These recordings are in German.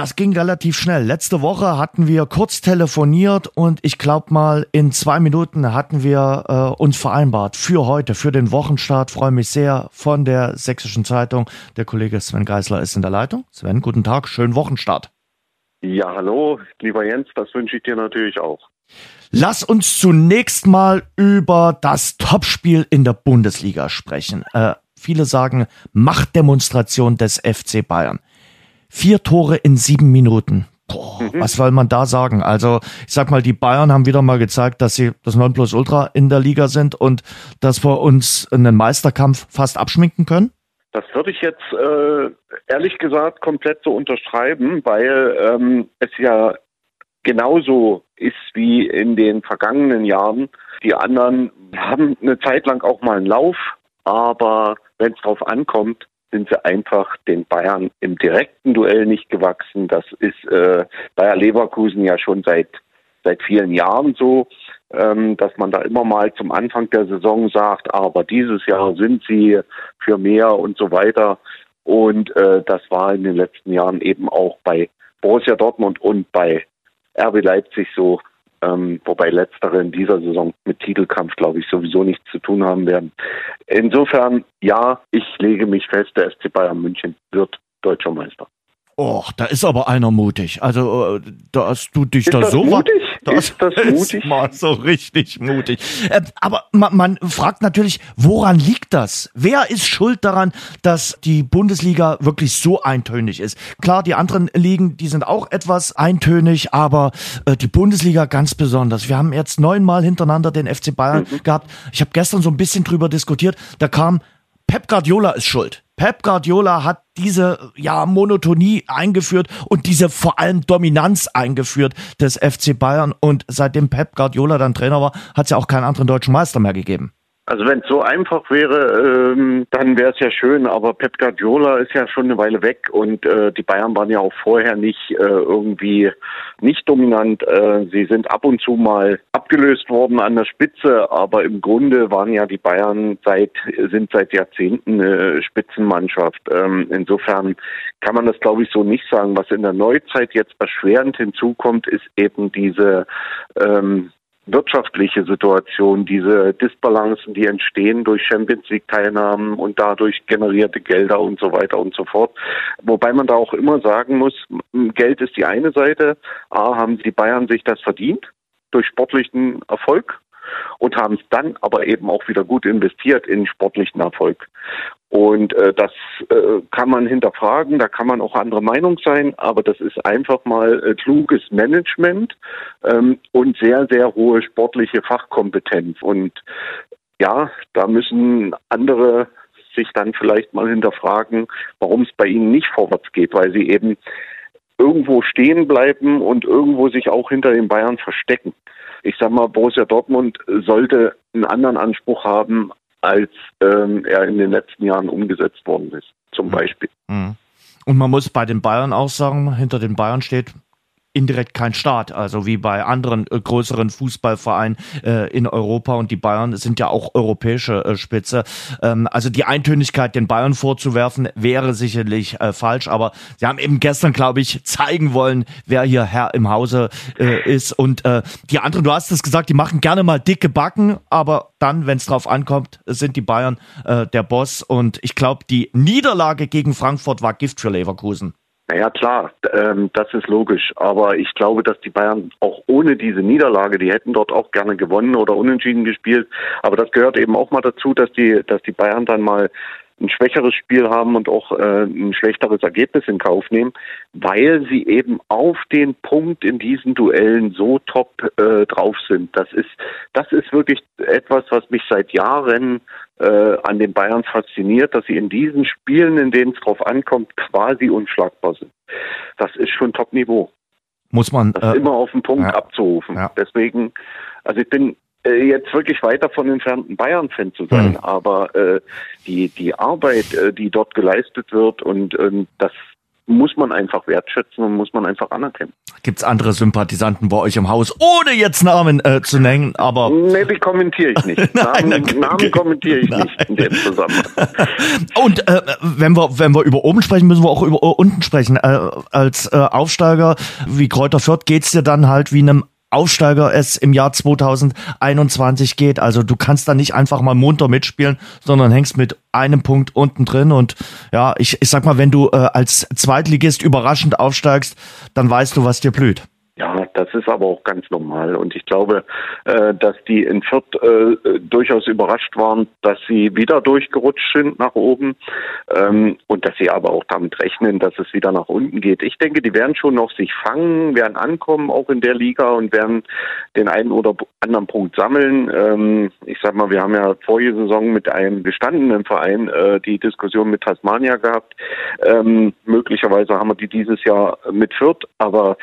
das ging relativ schnell. Letzte Woche hatten wir kurz telefoniert und ich glaube mal, in zwei Minuten hatten wir äh, uns vereinbart für heute, für den Wochenstart. Freue mich sehr von der Sächsischen Zeitung. Der Kollege Sven Geisler ist in der Leitung. Sven, guten Tag, schönen Wochenstart. Ja, hallo, lieber Jens, das wünsche ich dir natürlich auch. Lass uns zunächst mal über das Topspiel in der Bundesliga sprechen. Äh, viele sagen Machtdemonstration des FC Bayern. Vier Tore in sieben Minuten. Boah, mhm. was soll man da sagen? Also, ich sag mal, die Bayern haben wieder mal gezeigt, dass sie das Nonplusultra in der Liga sind und dass wir uns einen Meisterkampf fast abschminken können? Das würde ich jetzt äh, ehrlich gesagt komplett so unterschreiben, weil ähm, es ja genauso ist wie in den vergangenen Jahren. Die anderen haben eine Zeit lang auch mal einen Lauf, aber wenn es drauf ankommt, sind sie einfach den Bayern im direkten Duell nicht gewachsen. Das ist äh, Bayer Leverkusen ja schon seit seit vielen Jahren so, ähm, dass man da immer mal zum Anfang der Saison sagt, aber dieses Jahr sind sie für mehr und so weiter. Und äh, das war in den letzten Jahren eben auch bei Borussia Dortmund und bei RB Leipzig so ähm, wobei letztere in dieser Saison mit Titelkampf, glaube ich, sowieso nichts zu tun haben werden. Insofern, ja, ich lege mich fest, der SC Bayern München wird deutscher Meister. Och, da ist aber einer mutig. Also, äh, da hast du dich ist da so mutig? Das ist das mutig? Ist mal so richtig mutig. Äh, aber man, man fragt natürlich, woran liegt das? Wer ist schuld daran, dass die Bundesliga wirklich so eintönig ist? Klar, die anderen Ligen, die sind auch etwas eintönig, aber äh, die Bundesliga ganz besonders. Wir haben jetzt neunmal hintereinander den FC Bayern mhm. gehabt. Ich habe gestern so ein bisschen drüber diskutiert. Da kam Pep Guardiola ist schuld. Pep Guardiola hat diese ja Monotonie eingeführt und diese vor allem Dominanz eingeführt des FC Bayern und seitdem Pep Guardiola dann Trainer war, hat es ja auch keinen anderen deutschen Meister mehr gegeben. Also wenn es so einfach wäre, ähm, dann wäre es ja schön. Aber Pep Guardiola ist ja schon eine Weile weg und äh, die Bayern waren ja auch vorher nicht äh, irgendwie nicht dominant. Äh, sie sind ab und zu mal abgelöst worden an der Spitze, aber im Grunde waren ja die Bayern seit sind seit Jahrzehnten eine Spitzenmannschaft. Ähm, insofern kann man das glaube ich so nicht sagen. Was in der Neuzeit jetzt erschwerend hinzukommt, ist eben diese ähm, wirtschaftliche Situation, diese Disbalancen, die entstehen durch Champions League Teilnahmen und dadurch generierte Gelder und so weiter und so fort. Wobei man da auch immer sagen muss, Geld ist die eine Seite. A, haben die Bayern sich das verdient durch sportlichen Erfolg und haben es dann aber eben auch wieder gut investiert in sportlichen Erfolg. Und äh, das äh, kann man hinterfragen, da kann man auch andere Meinung sein, aber das ist einfach mal äh, kluges Management ähm, und sehr, sehr hohe sportliche Fachkompetenz. Und ja, da müssen andere sich dann vielleicht mal hinterfragen, warum es bei ihnen nicht vorwärts geht, weil sie eben irgendwo stehen bleiben und irgendwo sich auch hinter den Bayern verstecken. Ich sag mal, Borussia Dortmund sollte einen anderen Anspruch haben, als ähm, er in den letzten Jahren umgesetzt worden ist, zum mhm. Beispiel. Mhm. Und man muss bei den Bayern auch sagen, hinter den Bayern steht indirekt kein Staat, also wie bei anderen äh, größeren Fußballvereinen äh, in Europa. Und die Bayern sind ja auch europäische äh, Spitze. Ähm, also die Eintönigkeit den Bayern vorzuwerfen wäre sicherlich äh, falsch, aber sie haben eben gestern, glaube ich, zeigen wollen, wer hier Herr im Hause äh, ist. Und äh, die anderen, du hast es gesagt, die machen gerne mal dicke Backen, aber dann, wenn es drauf ankommt, sind die Bayern der Boss. Und ich glaube, die Niederlage gegen Frankfurt war Gift für Leverkusen. Naja, klar, ähm, das ist logisch. Aber ich glaube, dass die Bayern auch ohne diese Niederlage, die hätten dort auch gerne gewonnen oder unentschieden gespielt. Aber das gehört eben auch mal dazu, dass die, dass die Bayern dann mal ein schwächeres Spiel haben und auch äh, ein schlechteres Ergebnis in Kauf nehmen, weil sie eben auf den Punkt in diesen Duellen so top äh, drauf sind. Das ist, das ist wirklich etwas, was mich seit Jahren äh, an den Bayern fasziniert, dass sie in diesen Spielen, in denen es drauf ankommt, quasi unschlagbar sind. Das ist schon Top-Niveau. Muss man das äh, immer auf den Punkt ja, abzurufen. Ja. Deswegen, also ich bin äh, jetzt wirklich weit davon entfernt, ein Bayern-Fan zu sein, mhm. aber äh, die, die Arbeit, äh, die dort geleistet wird und ähm, das muss man einfach wertschätzen und muss man einfach anerkennen. Gibt's andere Sympathisanten bei euch im Haus, ohne jetzt Namen äh, zu nennen, aber. Nee, die kommentiere ich nicht. Nein, Namen, Namen kommentiere ich Nein. nicht in dem Zusammenhang. Und äh, wenn wir, wenn wir über oben sprechen, müssen wir auch über unten sprechen. Äh, als äh, Aufsteiger wie Kräuter Fürth geht's dir dann halt wie einem Aufsteiger es im Jahr 2021 geht. Also du kannst da nicht einfach mal munter mitspielen, sondern hängst mit einem Punkt unten drin. Und ja, ich, ich sag mal, wenn du äh, als Zweitligist überraschend aufsteigst, dann weißt du, was dir blüht. Ja, das ist aber auch ganz normal. Und ich glaube, äh, dass die in Fürth äh, durchaus überrascht waren, dass sie wieder durchgerutscht sind nach oben ähm, und dass sie aber auch damit rechnen, dass es wieder nach unten geht. Ich denke, die werden schon noch sich fangen, werden ankommen, auch in der Liga und werden den einen oder anderen Punkt sammeln. Ähm, ich sag mal, wir haben ja vorige Saison mit einem gestandenen Verein äh, die Diskussion mit Tasmania gehabt. Ähm, möglicherweise haben wir die dieses Jahr mit Fürth, aber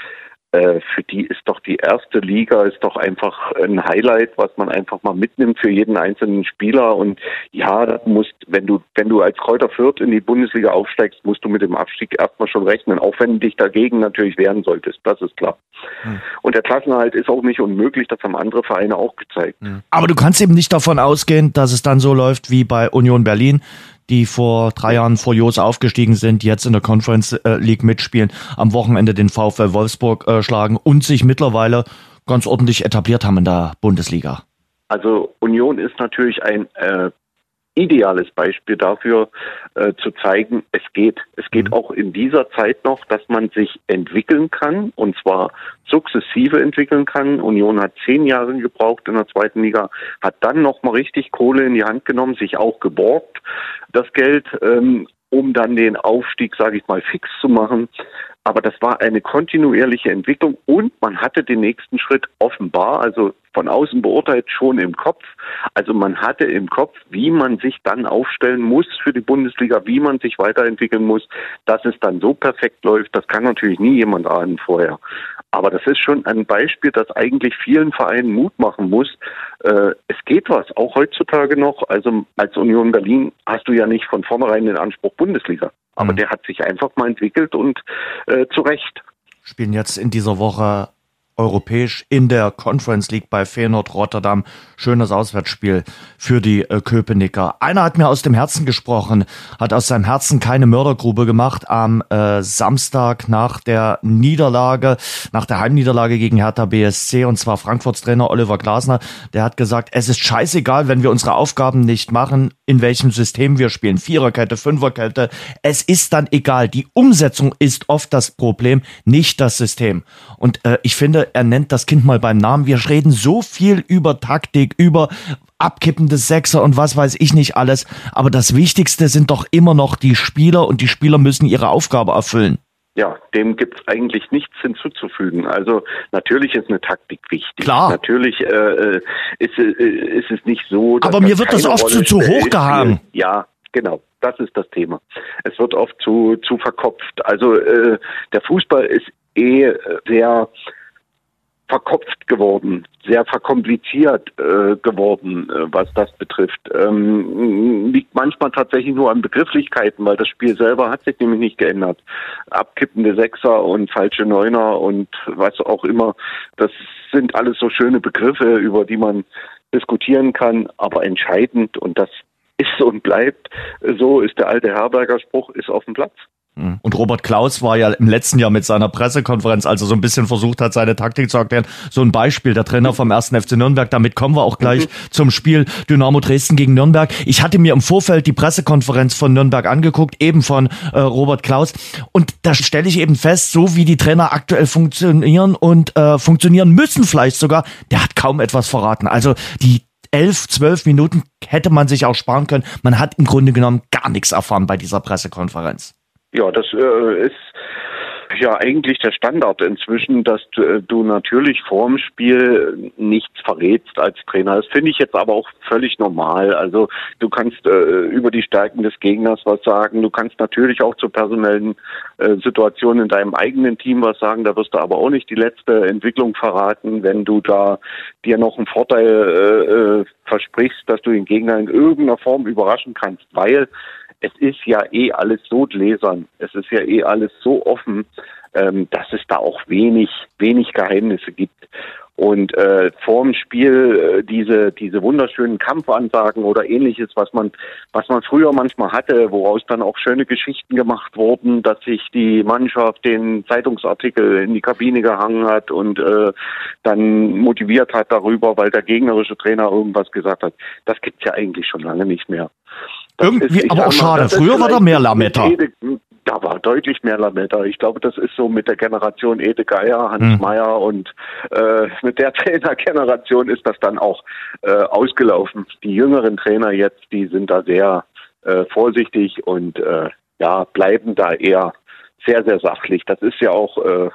für die ist doch die erste Liga ist doch einfach ein Highlight, was man einfach mal mitnimmt für jeden einzelnen Spieler. Und ja, das musst, wenn du, wenn du als Kräuter Fürth in die Bundesliga aufsteigst, musst du mit dem Abstieg erstmal schon rechnen, auch wenn du dich dagegen natürlich wehren solltest. Das ist klar. Hm. Und der Klassenhalt ist auch nicht unmöglich, das haben andere Vereine auch gezeigt. Hm. Aber du kannst eben nicht davon ausgehen, dass es dann so läuft wie bei Union Berlin, die vor drei Jahren vor Jos aufgestiegen sind, jetzt in der Conference äh, League mitspielen, am Wochenende den VfL Wolfsburg äh, schlagen und sich mittlerweile ganz ordentlich etabliert haben in der Bundesliga. Also Union ist natürlich ein äh, ideales Beispiel dafür äh, zu zeigen, es geht. Es geht mhm. auch in dieser Zeit noch, dass man sich entwickeln kann und zwar sukzessive entwickeln kann. Union hat zehn Jahre gebraucht in der zweiten Liga, hat dann nochmal richtig Kohle in die Hand genommen, sich auch geborgt, das Geld, ähm, um dann den Aufstieg, sage ich mal, fix zu machen. Aber das war eine kontinuierliche Entwicklung und man hatte den nächsten Schritt offenbar, also von außen beurteilt, schon im Kopf. Also man hatte im Kopf, wie man sich dann aufstellen muss für die Bundesliga, wie man sich weiterentwickeln muss, dass es dann so perfekt läuft. Das kann natürlich nie jemand ahnen vorher. Aber das ist schon ein Beispiel, das eigentlich vielen Vereinen Mut machen muss. Äh, es geht was, auch heutzutage noch. Also als Union Berlin hast du ja nicht von vornherein den Anspruch Bundesliga. Aber mhm. der hat sich einfach mal entwickelt und äh, zu Recht. Spielen jetzt in dieser Woche europäisch in der Conference League bei Feyenoord Rotterdam. Schönes Auswärtsspiel für die äh, Köpenicker. Einer hat mir aus dem Herzen gesprochen, hat aus seinem Herzen keine Mördergrube gemacht am äh, Samstag nach der Niederlage, nach der Heimniederlage gegen Hertha BSC und zwar Frankfurts Trainer Oliver Glasner. Der hat gesagt, es ist scheißegal, wenn wir unsere Aufgaben nicht machen, in welchem System wir spielen. Viererkette, Fünferkette. Es ist dann egal. Die Umsetzung ist oft das Problem, nicht das System. Und äh, ich finde, er nennt das Kind mal beim Namen. Wir reden so viel über Taktik, über abkippende Sechser und was weiß ich nicht alles. Aber das Wichtigste sind doch immer noch die Spieler und die Spieler müssen ihre Aufgabe erfüllen. Ja, dem gibt es eigentlich nichts hinzuzufügen. Also natürlich ist eine Taktik wichtig. Klar. Natürlich äh, äh ist, äh, ist es nicht so. Aber mir wird das oft zu, zu hoch gehangen. Ja, genau. Das ist das Thema. Es wird oft zu, zu verkopft. Also äh, der Fußball ist eh sehr verkopft geworden, sehr verkompliziert äh, geworden, äh, was das betrifft. Ähm, liegt manchmal tatsächlich nur an Begrifflichkeiten, weil das Spiel selber hat sich nämlich nicht geändert. Abkippende Sechser und falsche Neuner und was auch immer, das sind alles so schöne Begriffe, über die man diskutieren kann, aber entscheidend und das ist und bleibt, so ist der alte Herberger Spruch, ist auf dem Platz. Mhm. Und Robert Klaus war ja im letzten Jahr mit seiner Pressekonferenz, als er so ein bisschen versucht hat, seine Taktik zu erklären, so ein Beispiel, der Trainer vom ersten FC Nürnberg. Damit kommen wir auch gleich mhm. zum Spiel Dynamo Dresden gegen Nürnberg. Ich hatte mir im Vorfeld die Pressekonferenz von Nürnberg angeguckt, eben von äh, Robert Klaus. Und da stelle ich eben fest, so wie die Trainer aktuell funktionieren und äh, funktionieren müssen vielleicht sogar, der hat kaum etwas verraten. Also die elf, zwölf Minuten hätte man sich auch sparen können. Man hat im Grunde genommen gar nichts erfahren bei dieser Pressekonferenz. Ja, das äh, ist ja eigentlich der Standard inzwischen, dass du, äh, du natürlich vorm Spiel nichts verrätst als Trainer. Das finde ich jetzt aber auch völlig normal. Also du kannst äh, über die Stärken des Gegners was sagen. Du kannst natürlich auch zu personellen äh, Situationen in deinem eigenen Team was sagen. Da wirst du aber auch nicht die letzte Entwicklung verraten, wenn du da dir noch einen Vorteil äh, äh versprichst, dass du den Gegner in irgendeiner Form überraschen kannst, weil es ist ja eh alles so gläsern, es ist ja eh alles so offen, ähm, dass es da auch wenig, wenig Geheimnisse gibt. Und äh, vorm Spiel äh, diese diese wunderschönen Kampfansagen oder ähnliches, was man was man früher manchmal hatte, woraus dann auch schöne Geschichten gemacht wurden, dass sich die Mannschaft den Zeitungsartikel in die Kabine gehangen hat und äh, dann motiviert hat darüber, weil der gegnerische Trainer irgendwas gesagt hat. Das gibt's ja eigentlich schon lange nicht mehr. Irgendwie, aber auch schade. Früher war da mehr Lametta da war deutlich mehr Lametta. Ich glaube, das ist so mit der Generation Ede Geier, Hans hm. Meyer und äh, mit der Trainergeneration ist das dann auch äh, ausgelaufen. Die jüngeren Trainer jetzt, die sind da sehr äh, vorsichtig und äh, ja, bleiben da eher sehr, sehr sachlich. Das ist ja auch äh,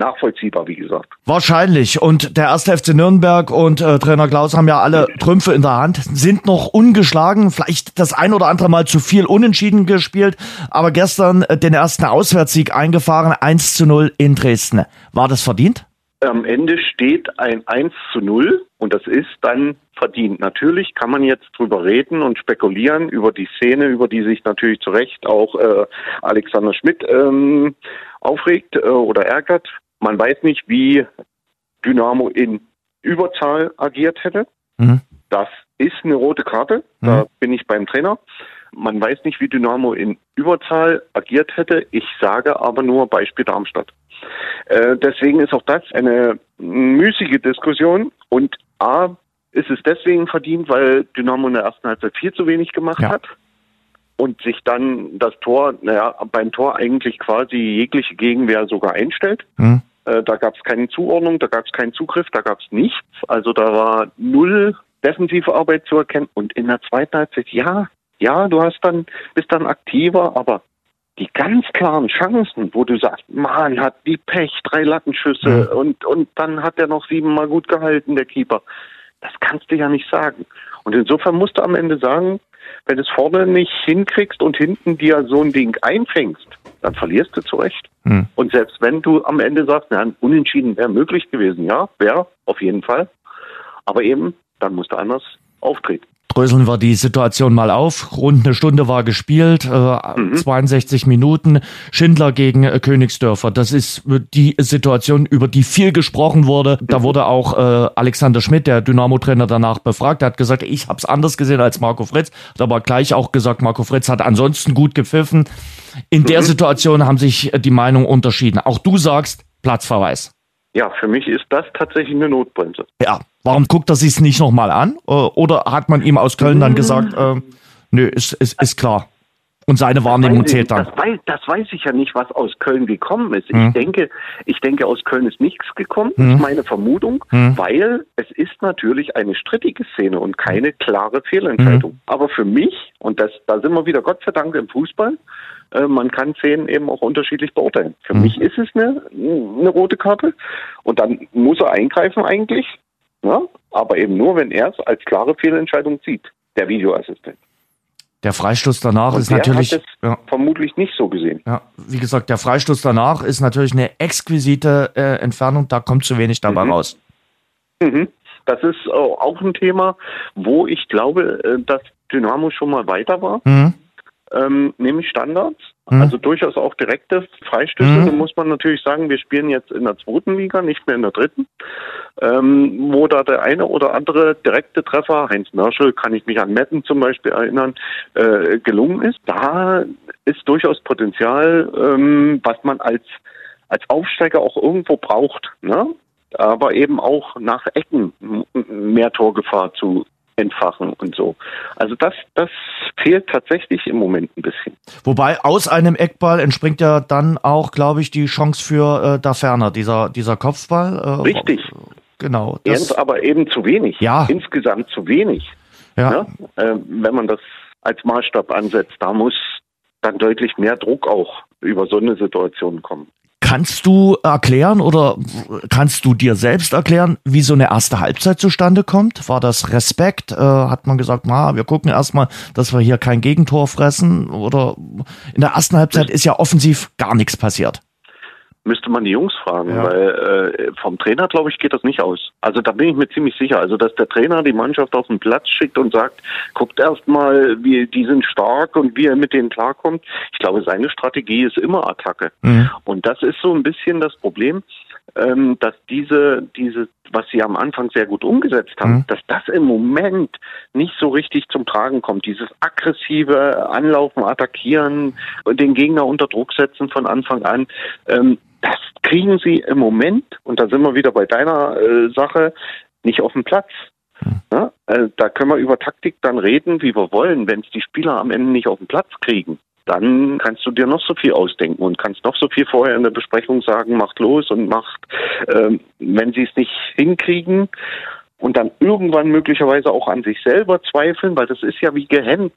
nachvollziehbar, wie gesagt. Wahrscheinlich. Und der erste FC Nürnberg und äh, Trainer Klaus haben ja alle Trümpfe in der Hand, sind noch ungeschlagen, vielleicht das ein oder andere Mal zu viel unentschieden gespielt, aber gestern äh, den ersten Auswärtssieg eingefahren, 1 zu 0 in Dresden. War das verdient? Am Ende steht ein 1 zu 0 und das ist dann verdient. Natürlich kann man jetzt drüber reden und spekulieren über die Szene, über die sich natürlich zu Recht auch äh, Alexander Schmidt ähm, aufregt äh, oder ärgert. Man weiß nicht, wie Dynamo in Überzahl agiert hätte. Mhm. Das ist eine rote Karte. Da mhm. bin ich beim Trainer. Man weiß nicht, wie Dynamo in Überzahl agiert hätte. Ich sage aber nur Beispiel Darmstadt. Äh, deswegen ist auch das eine müßige Diskussion. Und A, ist es deswegen verdient, weil Dynamo in der ersten Halbzeit viel zu wenig gemacht ja. hat und sich dann das Tor, naja, beim Tor eigentlich quasi jegliche Gegenwehr sogar einstellt. Mhm. Äh, da gab es keine Zuordnung, da gab es keinen Zugriff, da gab es nichts. Also da war null defensive Arbeit zu erkennen. Und in der zweiten Halbzeit, ja, ja, du hast dann, bist dann aktiver, aber die ganz klaren Chancen, wo du sagst, man hat die Pech, drei Lattenschüsse mhm. und, und dann hat er noch siebenmal gut gehalten, der Keeper. Das kannst du ja nicht sagen. Und insofern musst du am Ende sagen, wenn du es vorne nicht hinkriegst und hinten dir so ein Ding einfängst, dann verlierst du zurecht. Hm. Und selbst wenn du am Ende sagst, na, ein Unentschieden wäre möglich gewesen, ja, wäre auf jeden Fall. Aber eben, dann musst du anders auftreten dröseln wir die Situation mal auf. Rund eine Stunde war gespielt, äh, mhm. 62 Minuten. Schindler gegen äh, Königsdörfer. Das ist die Situation, über die viel gesprochen wurde. Da mhm. wurde auch äh, Alexander Schmidt, der Dynamo-Trainer, danach befragt. Er hat gesagt, ich habe es anders gesehen als Marco Fritz. Hat aber gleich auch gesagt, Marco Fritz hat ansonsten gut gepfiffen. In mhm. der Situation haben sich die Meinungen unterschieden. Auch du sagst Platzverweis. Ja, für mich ist das tatsächlich eine Notbremse. Ja, warum guckt er sich es nicht nochmal an? Äh, oder hat man ihm aus Köln dann gesagt, äh, nö, ist, ist, ist klar. Und seine Wahrnehmung zählt dann. Das weiß, das weiß ich ja nicht, was aus Köln gekommen ist. Hm. Ich denke, ich denke, aus Köln ist nichts gekommen. Hm. Das ist meine Vermutung, hm. weil es ist natürlich eine strittige Szene und keine klare Fehlentscheidung. Hm. Aber für mich, und das, da sind wir wieder Gott sei Dank im Fußball, äh, man kann Szenen eben auch unterschiedlich beurteilen. Für mhm. mich ist es eine, eine rote Karte und dann muss er eingreifen eigentlich, ja? aber eben nur, wenn er es als klare Fehlentscheidung sieht, der Videoassistent. Der Freistoß danach und ist natürlich hat ja. vermutlich nicht so gesehen. Ja, wie gesagt, der Freistoß danach ist natürlich eine exquisite äh, Entfernung, da kommt zu wenig dabei mhm. raus. Mhm. Das ist äh, auch ein Thema, wo ich glaube, äh, dass Dynamo schon mal weiter war. Mhm ähm, nämlich Standards, mhm. also durchaus auch direkte Freistöße. Mhm. Da muss man natürlich sagen, wir spielen jetzt in der zweiten Liga, nicht mehr in der dritten, ähm, wo da der eine oder andere direkte Treffer, Heinz Merschel, kann ich mich an Metten zum Beispiel erinnern, äh, gelungen ist. Da ist durchaus Potenzial, ähm, was man als als Aufsteiger auch irgendwo braucht, ne? aber eben auch nach Ecken mehr Torgefahr zu entfachen und so. Also das, das fehlt tatsächlich im Moment ein bisschen. Wobei aus einem Eckball entspringt ja dann auch, glaube ich, die Chance für äh, da ferner, dieser, dieser Kopfball. Äh, Richtig. Genau. Das, aber eben zu wenig. Ja. Insgesamt zu wenig. Ja. ja? Äh, wenn man das als Maßstab ansetzt, da muss dann deutlich mehr Druck auch über so eine Situation kommen. Kannst du erklären oder kannst du dir selbst erklären, wie so eine erste Halbzeit zustande kommt? War das Respekt? Äh, hat man gesagt, na, wir gucken erstmal, dass wir hier kein Gegentor fressen? Oder in der ersten Halbzeit ist ja offensiv gar nichts passiert. Müsste man die Jungs fragen, Ja. weil äh, vom Trainer, glaube ich, geht das nicht aus. Also da bin ich mir ziemlich sicher. Also dass der Trainer die Mannschaft auf den Platz schickt und sagt, guckt erst mal, wie die sind stark und wie er mit denen klarkommt. Ich glaube, seine Strategie ist immer Attacke. Mhm. Und das ist so ein bisschen das Problem, ähm, dass diese, diese, was sie am Anfang sehr gut umgesetzt haben, Mhm. dass das im Moment nicht so richtig zum Tragen kommt. Dieses aggressive Anlaufen, Attackieren und den Gegner unter Druck setzen von Anfang an, ähm, das kriegen sie im Moment, und da sind wir wieder bei deiner äh, Sache, nicht auf dem Platz. Ja, äh, da können wir über Taktik dann reden, wie wir wollen. Wenn es die Spieler am Ende nicht auf den Platz kriegen, dann kannst du dir noch so viel ausdenken und kannst noch so viel vorher in der Besprechung sagen, macht los und macht, ähm, wenn sie es nicht hinkriegen und dann irgendwann möglicherweise auch an sich selber zweifeln, weil das ist ja wie gehemmt.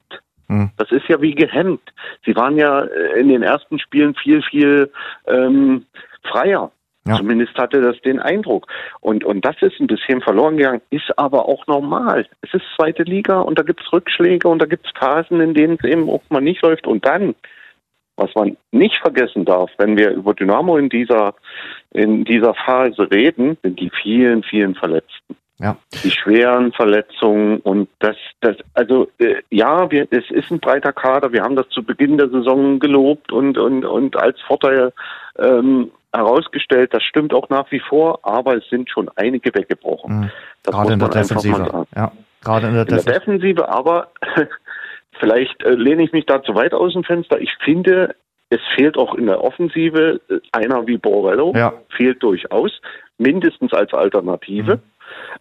Mhm. Das ist ja wie gehemmt. Sie waren ja äh, in den ersten Spielen viel, viel ähm, freier. Ja. Zumindest hatte das den Eindruck. Und, und das ist ein bisschen verloren gegangen, ist aber auch normal. Es ist zweite Liga und da gibt's Rückschläge und da gibt's Phasen, in denen es eben auch mal nicht läuft. Und dann, was man nicht vergessen darf, wenn wir über Dynamo in dieser, in dieser Phase reden, sind die vielen, vielen Verletzten Ja. die schweren Verletzungen und das, das, also äh, ja, wir, es ist ein breiter Kader. Wir haben das zu Beginn der Saison gelobt und und und als Vorteil ähm, herausgestellt. Das stimmt auch nach wie vor, aber es sind schon einige weggebrochen. Mhm. Gerade in der Defensive. Ja, gerade in der In der Defensive. Defensive, aber vielleicht äh, lehne ich mich da zu weit aus dem Fenster. Ich finde, es fehlt auch in der Offensive äh, einer wie Borrello. Ja. Fehlt durchaus, mindestens als Alternative. Mhm.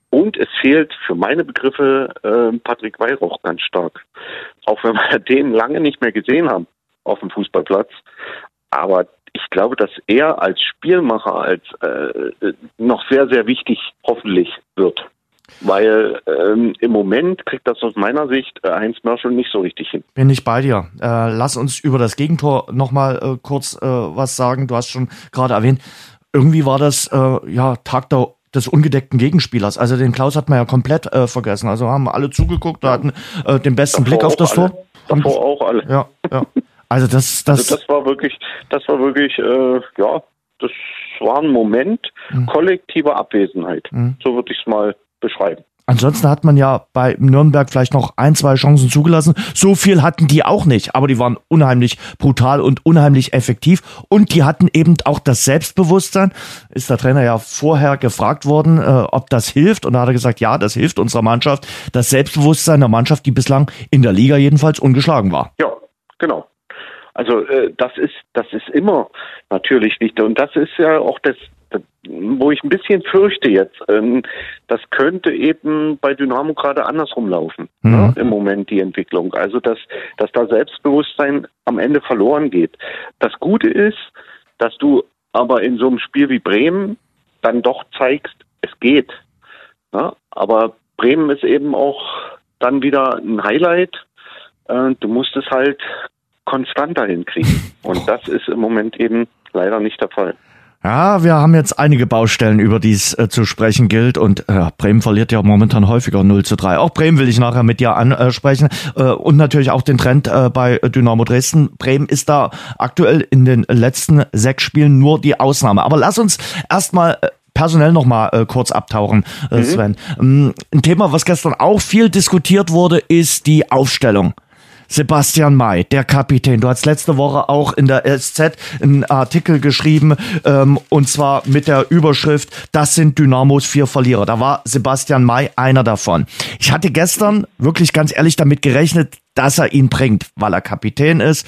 Und es fehlt für meine Begriffe äh, Patrick Weihrauch ganz stark. Auch wenn wir den lange nicht mehr gesehen haben auf dem Fußballplatz. Aber ich glaube, dass er als Spielmacher als äh, äh, noch sehr, sehr wichtig hoffentlich wird. Weil ähm, im Moment kriegt das aus meiner Sicht äh, Heinz Merschel nicht so richtig hin. Bin ich bei dir. Äh, lass uns über das Gegentor nochmal äh, kurz äh, was sagen. Du hast schon gerade erwähnt, irgendwie war das äh, ja Tag der des ungedeckten Gegenspielers. Also den Klaus hat man ja komplett äh, vergessen. Also haben alle zugeguckt, hatten äh, den besten Blick auf das alle. Tor. Davor auch alle. Ja, ja. Also das, das, Also das war wirklich, das war wirklich, äh, ja, das war ein Moment Mhm. kollektiver Abwesenheit. Mhm. So würde ich es mal beschreiben. Ansonsten hat man ja bei Nürnberg vielleicht noch ein, zwei Chancen zugelassen. So viel hatten die auch nicht, aber die waren unheimlich brutal und unheimlich effektiv. Und die hatten eben auch das Selbstbewusstsein. Ist der Trainer ja vorher gefragt worden, äh, ob das hilft. Und da hat er gesagt, ja, das hilft unserer Mannschaft. Das Selbstbewusstsein der Mannschaft, die bislang in der Liga jedenfalls ungeschlagen war. Ja, genau. Also äh, das ist das ist immer natürlich nicht und das ist ja auch das, das wo ich ein bisschen fürchte jetzt. Ähm, das könnte eben bei Dynamo gerade andersrum laufen Mhm. ne, im Moment die Entwicklung. Also dass dass da Selbstbewusstsein am Ende verloren geht. Das Gute ist, dass du aber in so einem Spiel wie Bremen dann doch zeigst, es geht. Ja, aber Bremen ist eben auch dann wieder ein Highlight. Äh, du musst es halt konstanter hinkriegen. Und das ist im Moment eben leider nicht der Fall. Ja, wir haben jetzt einige Baustellen, über die es äh, zu sprechen gilt. Und äh, Bremen verliert ja momentan häufiger 0 zu 3. Auch Bremen will ich nachher mit dir ansprechen. Äh, und natürlich auch den Trend äh, bei Dynamo Dresden. Bremen ist da aktuell in den letzten sechs Spielen nur die Ausnahme. Aber lass uns erstmal äh, personell noch mal äh, kurz abtauchen, äh, Sven. Ähm, ein Thema, was gestern auch viel diskutiert wurde, ist die Aufstellung. Sebastian May, der Kapitän. Du hast letzte Woche auch in der SZ einen Artikel geschrieben, ähm, und zwar mit der Überschrift, das sind Dynamos vier Verlierer. Da war Sebastian May einer davon. Ich hatte gestern wirklich ganz ehrlich damit gerechnet, dass er ihn bringt, weil er Kapitän ist.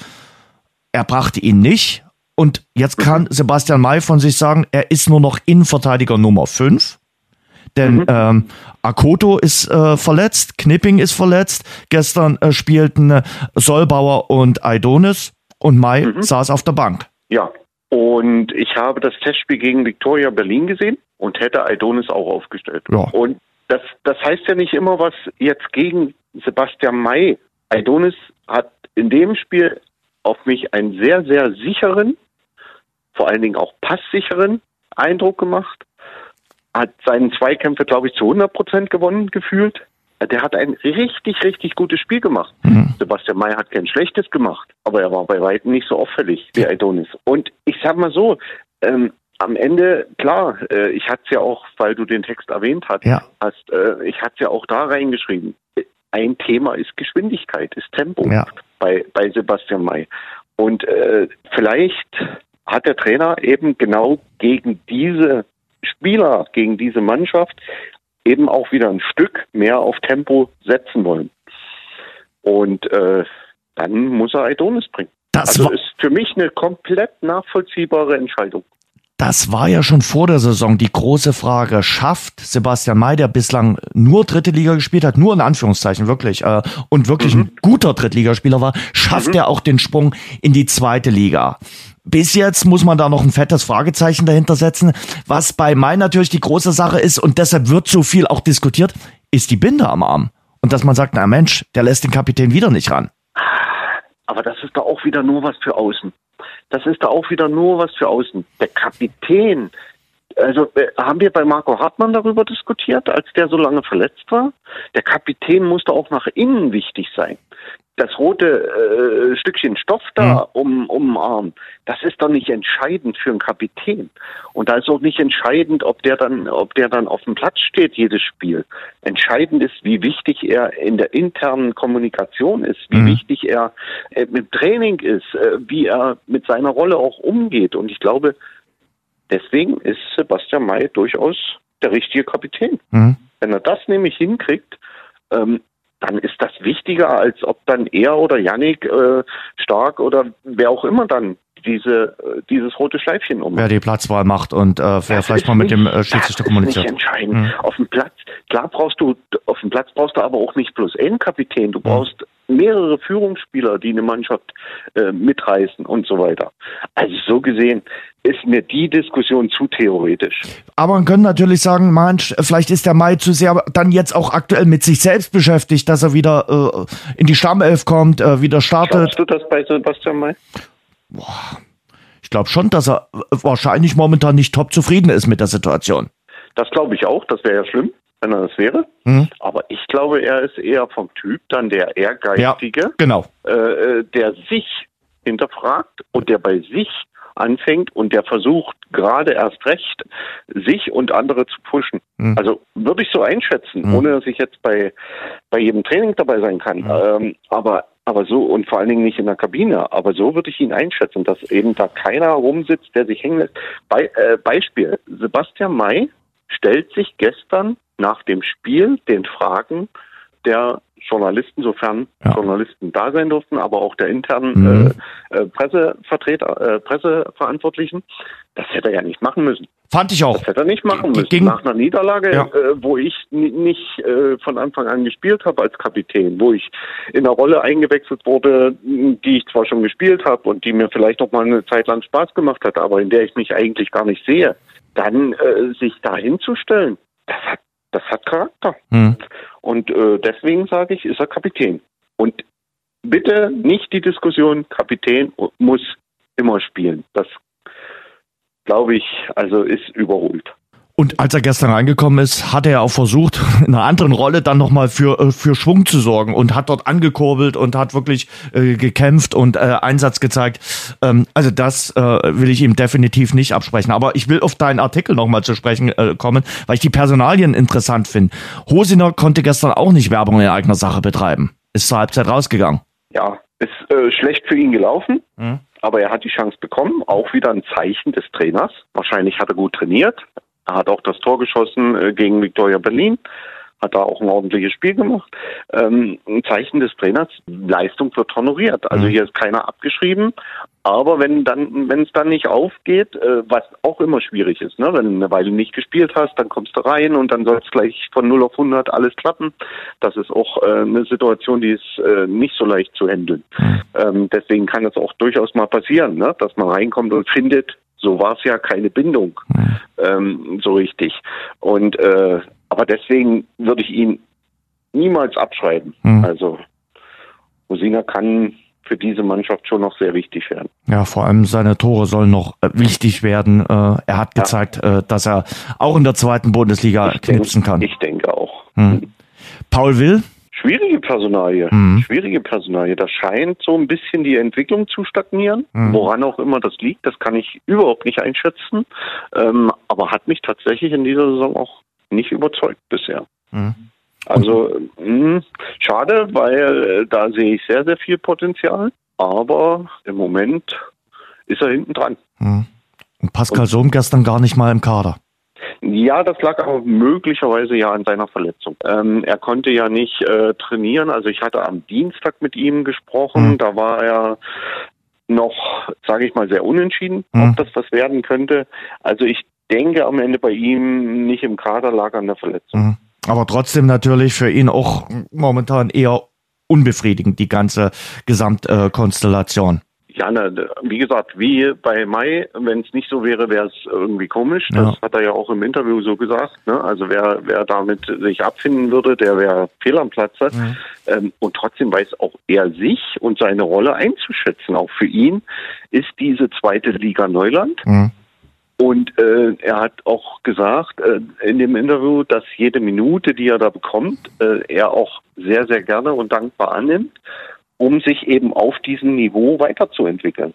Er brachte ihn nicht. Und jetzt kann Sebastian May von sich sagen, er ist nur noch Innenverteidiger Nummer 5. Denn ähm, Akoto ist äh, verletzt, Knipping ist verletzt. Gestern äh, spielten äh, Solbauer und Aidonis und Mai saß auf der Bank. Ja. Und ich habe das Testspiel gegen Viktoria Berlin gesehen und hätte Aidonis auch aufgestellt. Ja. Und das, das heißt ja nicht immer was jetzt gegen Sebastian May. Aidonis hat in dem Spiel auf mich einen sehr, sehr sicheren, vor allen Dingen auch passsicheren Eindruck gemacht. Hat seinen Zweikämpfe, glaube ich, zu 100 Prozent gewonnen gefühlt. Der hat ein richtig, richtig gutes Spiel gemacht. Sebastian May hat kein schlechtes gemacht, aber er war bei weitem nicht so auffällig wie Aidonis. Und ich sag mal so, Ähm, am Ende, klar, äh, ich hatte es ja auch, weil du den Text erwähnt hast, Ja. hast äh, ich hatte es ja auch da reingeschrieben. Ein Thema ist Geschwindigkeit, ist Tempo Ja. bei, bei Sebastian May. Und äh, vielleicht hat der Trainer eben genau gegen diese Spieler, gegen diese Mannschaft eben auch wieder ein Stück mehr auf Tempo setzen wollen. Und äh, dann muss er Aidonis bringen. Das Also ist für mich eine komplett nachvollziehbare Entscheidung. Das war ja schon vor der Saison die große Frage. Schafft Sebastian May, der bislang nur dritte Liga gespielt hat, nur in Anführungszeichen wirklich, äh, und wirklich ein guter Drittligaspieler war, schafft er auch den Sprung in die zweite Liga? Bis jetzt muss man da noch ein fettes Fragezeichen dahinter setzen. Was bei May natürlich die große Sache ist und deshalb wird so viel auch diskutiert, ist die Binde am Arm. Und dass man sagt, na Mensch, der lässt den Kapitän wieder nicht ran. Aber das ist da auch wieder nur was für außen. Das ist da auch wieder nur was für außen. Der Kapitän, also äh, haben wir bei Marco Hartmann darüber diskutiert, als der so lange verletzt war? Der Kapitän musste auch nach innen wichtig sein. Das rote äh, Stückchen Stoff da um, um den Arm, das ist doch nicht entscheidend für einen Kapitän. Und da ist auch nicht entscheidend, ob der dann, ob der dann auf dem Platz steht, jedes Spiel. Entscheidend ist, wie wichtig er in der internen Kommunikation ist, wie Mhm. wichtig er äh, mit Training ist, äh, wie er mit seiner Rolle auch umgeht. Und ich glaube, deswegen ist Sebastian May durchaus der richtige Kapitän. Mhm. Wenn er das nämlich hinkriegt, ähm, dann ist das wichtiger, als ob dann er oder Yannick äh, Stark oder wer auch immer dann diese, äh, dieses rote Schleifchen um. Wer die Platzwahl macht und äh, wer Das vielleicht mal mit dem äh, Schiedsrichter das kommuniziert. Ist nicht entscheidend. Mhm. Auf dem Platz, klar brauchst du, auf dem Platz brauchst du aber auch nicht bloß einen Kapitän. Du brauchst mehrere Führungsspieler, die eine Mannschaft äh, mitreißen und so weiter. Also so gesehen ist mir die Diskussion zu theoretisch. Aber man könnte natürlich sagen, Mensch, vielleicht ist der Mai zu sehr dann jetzt auch aktuell mit sich selbst beschäftigt, dass er wieder äh, in die Stammelf kommt, äh, wieder startet. Glaubst du das bei Sebastian May? Ich glaube schon, dass er wahrscheinlich momentan nicht top zufrieden ist mit der Situation. Das glaube ich auch. Das wäre ja schlimm, wenn er das wäre. Mhm. Aber ich glaube, er ist eher vom Typ dann der Ehrgeizige. Genau. äh, äh, der sich hinterfragt und der bei sich anfängt und der versucht gerade erst recht, sich und andere zu pushen. Mhm. Also würde ich so einschätzen, Mhm. ohne dass ich jetzt bei, bei jedem Training dabei sein kann. Mhm. Ähm, aber, aber so und vor allen Dingen nicht in der Kabine. Aber so würde ich ihn einschätzen, dass eben da keiner rumsitzt, der sich hängen lässt. Bei, äh, Beispiel, Sebastian May stellt sich gestern nach dem Spiel den Fragen der Journalisten, sofern Ja. Journalisten da sein durften, aber auch der internen Mhm. äh, äh, Pressevertreter, äh, Presseverantwortlichen. Das hätte er ja nicht machen müssen. Fand ich auch. Das hätte er nicht machen müssen. ging- Nach einer Niederlage, Ja. äh, wo ich ni- nicht äh, von Anfang an gespielt habe als Kapitän, wo ich in einer Rolle eingewechselt wurde, die ich zwar schon gespielt habe und die mir vielleicht auch mal eine Zeit lang Spaß gemacht hat, aber in der ich mich eigentlich gar nicht sehe, dann äh, sich da hinzustellen, das hat, das hat Charakter. Hm. Und äh, deswegen sage ich, ist er Kapitän. Und bitte nicht die Diskussion, Kapitän muss immer spielen. Das glaube ich, also ist überholt. Und als er gestern reingekommen ist, hat er ja auch versucht, in einer anderen Rolle dann nochmal für, äh, für Schwung zu sorgen und hat dort angekurbelt und hat wirklich äh, gekämpft und äh, Einsatz gezeigt. Ähm, also das äh, will ich ihm definitiv nicht absprechen. Aber ich will auf deinen Artikel nochmal zu sprechen äh, kommen, weil ich die Personalien interessant finde. Hosiner konnte gestern auch nicht Werbung in eigener Sache betreiben. Ist zur Halbzeit rausgegangen. Ja, ist äh, schlecht für ihn gelaufen, Mhm. aber er hat die Chance bekommen. Auch wieder ein Zeichen des Trainers. Wahrscheinlich hat er gut trainiert. Er hat auch das Tor geschossen äh, gegen Viktoria Berlin. Hat da auch ein ordentliches Spiel gemacht. Ähm, ein Zeichen des Trainers, Leistung wird honoriert. Also Mhm. hier ist keiner abgeschrieben. Aber wenn dann, wenn es dann nicht aufgeht, äh, was auch immer schwierig ist, ne? wenn du eine Weile nicht gespielt hast, dann kommst du rein und dann soll es gleich von 0 auf 100 alles klappen. Das ist auch äh, eine Situation, die ist äh, nicht so leicht zu handeln. Ähm, deswegen kann es auch durchaus mal passieren, ne? dass man reinkommt und findet, so war es ja keine Bindung ähm, so richtig. Und äh, aber deswegen würde ich ihn niemals abschreiben. Mhm. Also Rosina kann für diese Mannschaft schon noch sehr wichtig werden. Ja, vor allem seine Tore sollen noch äh, wichtig werden. Äh, er hat gezeigt, äh, dass er auch in der zweiten Bundesliga Ich knipsen denk- kann. Ich denke auch. Hm. Paul Will, schwierige Personalie. Mhm. Schwierige Personalie. Da scheint so ein bisschen die Entwicklung zu stagnieren. Mhm. Woran auch immer das liegt, das kann ich überhaupt nicht einschätzen. Ähm, aber hat mich tatsächlich in dieser Saison auch nicht überzeugt bisher. Mhm. Also mh, hm, schade, weil äh, da sehe ich sehr, sehr viel Potenzial. Aber im Moment ist er hinten dran. Mhm. Und Pascal Sohm gestern gar nicht mal im Kader. Ja, das lag aber möglicherweise ja an seiner Verletzung. Ähm, er konnte ja nicht äh, trainieren. Also ich hatte am Dienstag mit ihm gesprochen. Mhm. Da war er noch, sage ich mal, sehr unentschieden, mhm. ob das was werden könnte. Also ich denke am Ende bei ihm nicht im Kader lag an der Verletzung. Mhm. Aber trotzdem natürlich für ihn auch momentan eher unbefriedigend, die ganze Gesamtkonstellation. Ja, na, wie gesagt, wie bei Mai, wenn es nicht so wäre, wäre es irgendwie komisch. Das ja. hat er ja auch im Interview so gesagt. Ne? Also wer, wer damit sich abfinden würde, der wäre fehl am Platze. Mhm. Ähm, und trotzdem weiß auch er sich und seine Rolle einzuschätzen. Auch für ihn ist diese zweite Liga Neuland. Mhm. Und äh, er hat auch gesagt äh, in dem Interview, dass jede Minute, die er da bekommt, äh, er auch sehr, sehr gerne und dankbar annimmt um sich eben auf diesem Niveau weiterzuentwickeln.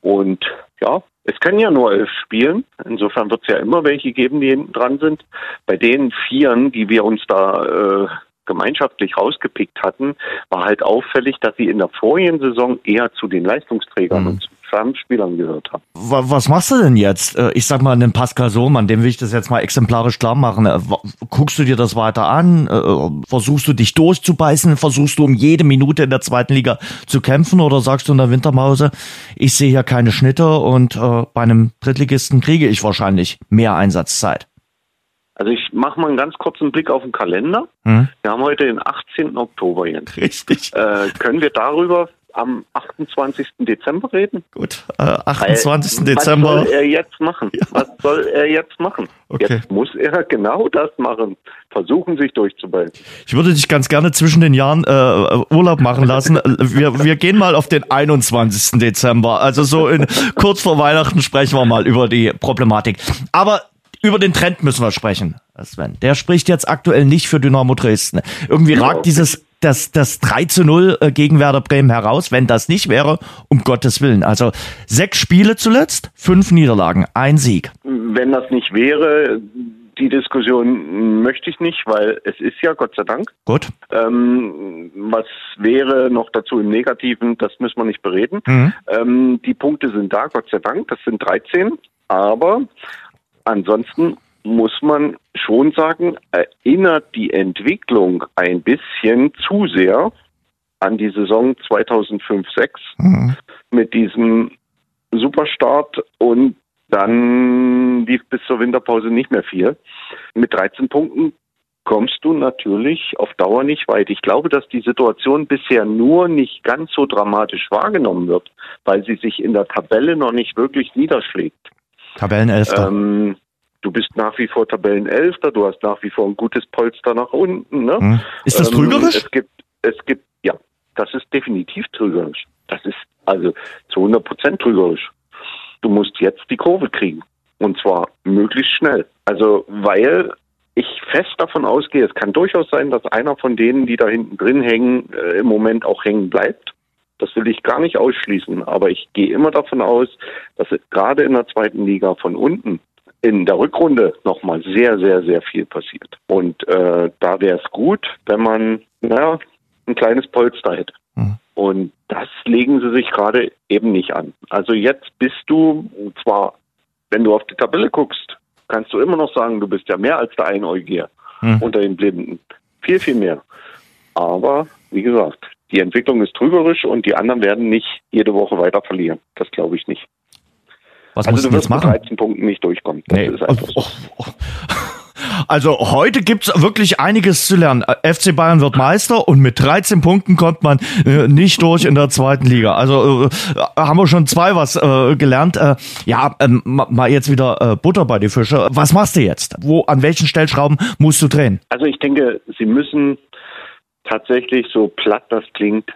Und ja, es können ja nur elf spielen. Insofern wird es ja immer welche geben, die hinten dran sind. Bei den Vieren, die wir uns da äh, gemeinschaftlich rausgepickt hatten, war halt auffällig, dass sie in der vorigen Saison eher zu den Leistungsträgern mhm. und zu Stammspielern gehört haben. Was machst du denn jetzt? Äh, ich sag mal, den Pascal Sohmann, dem will ich das jetzt mal exemplarisch klar machen. Äh, guckst du dir das weiter an? Äh, versuchst du dich durchzubeißen? Versuchst du um jede Minute in der zweiten Liga zu kämpfen? Oder sagst du in der Wintermause, ich sehe hier keine Schnitte und bei einem Drittligisten kriege ich wahrscheinlich mehr Einsatzzeit? Also ich mache mal einen ganz kurzen Blick auf den Kalender. Hm. Wir haben heute den 18. Oktober jetzt. Richtig. Äh, können wir darüber am 28. Dezember reden? Gut, äh, 28. Weil, Dezember. Was soll er jetzt machen? Ja. Was soll er jetzt machen? Okay. Jetzt muss er genau das machen. Versuchen, sich durchzubeißen. Ich würde dich ganz gerne zwischen den Jahren äh, Urlaub machen lassen. wir, wir gehen mal auf den 21. Dezember. Also so in kurz vor Weihnachten sprechen wir mal über die Problematik. Aber über den Trend müssen wir sprechen, Sven. Der spricht jetzt aktuell nicht für Dynamo Dresden. Irgendwie ragt dieses das, das 3 zu 0 äh, gegen Werder Bremen heraus. Wenn das nicht wäre, um Gottes Willen. Also sechs Spiele zuletzt, fünf Niederlagen, ein Sieg. Wenn das nicht wäre, die Diskussion möchte ich nicht, weil es ist ja Gott sei Dank. Gut. Ähm, was wäre noch dazu im Negativen, das müssen wir nicht bereden. Mhm. Ähm, die Punkte sind da, Gott sei Dank, das sind 13. Aber ansonsten muss man schon sagen, erinnert die Entwicklung ein bisschen zu sehr an die Saison 2005-6 mhm. mit diesem Superstart und dann lief bis zur Winterpause nicht mehr viel. Mit 13 Punkten kommst du natürlich auf Dauer nicht weit. Ich glaube, dass die Situation bisher nur nicht ganz so dramatisch wahrgenommen wird, weil sie sich in der Tabelle noch nicht wirklich niederschlägt. Tabellenelfter. Ähm, du bist nach wie vor Tabellenelfter, du hast nach wie vor ein gutes Polster nach unten. Ne? Hm. Ist das ähm, trügerisch? Es gibt, es gibt, ja, das ist definitiv trügerisch. Das ist also zu 100 Prozent trügerisch. Du musst jetzt die Kurve kriegen. Und zwar möglichst schnell. Also, weil ich fest davon ausgehe, es kann durchaus sein, dass einer von denen, die da hinten drin hängen, äh, im Moment auch hängen bleibt. Das will ich gar nicht ausschließen, aber ich gehe immer davon aus, dass gerade in der zweiten Liga von unten in der Rückrunde nochmal sehr, sehr, sehr viel passiert. Und äh, da wäre es gut, wenn man naja, ein kleines Polster hätte. Mhm. Und das legen sie sich gerade eben nicht an. Also jetzt bist du zwar, wenn du auf die Tabelle guckst, kannst du immer noch sagen, du bist ja mehr als der Einäugige mhm. unter den Blinden. Viel, viel mehr. Aber wie gesagt, die Entwicklung ist trügerisch und die anderen werden nicht jede Woche weiter verlieren. Das glaube ich nicht. Was also du jetzt machen? mit 13 Punkten nicht durchkommen. Nee. Oh, oh, oh. Also heute gibt's wirklich einiges zu lernen. FC Bayern wird Meister und mit 13 Punkten kommt man äh, nicht durch in der zweiten Liga. Also äh, haben wir schon zwei was äh, gelernt. Äh, ja, ähm, mal jetzt wieder äh, Butter bei die Fische. Was machst du jetzt? Wo, an welchen Stellschrauben musst du drehen? Also ich denke, sie müssen tatsächlich so platt das klingt,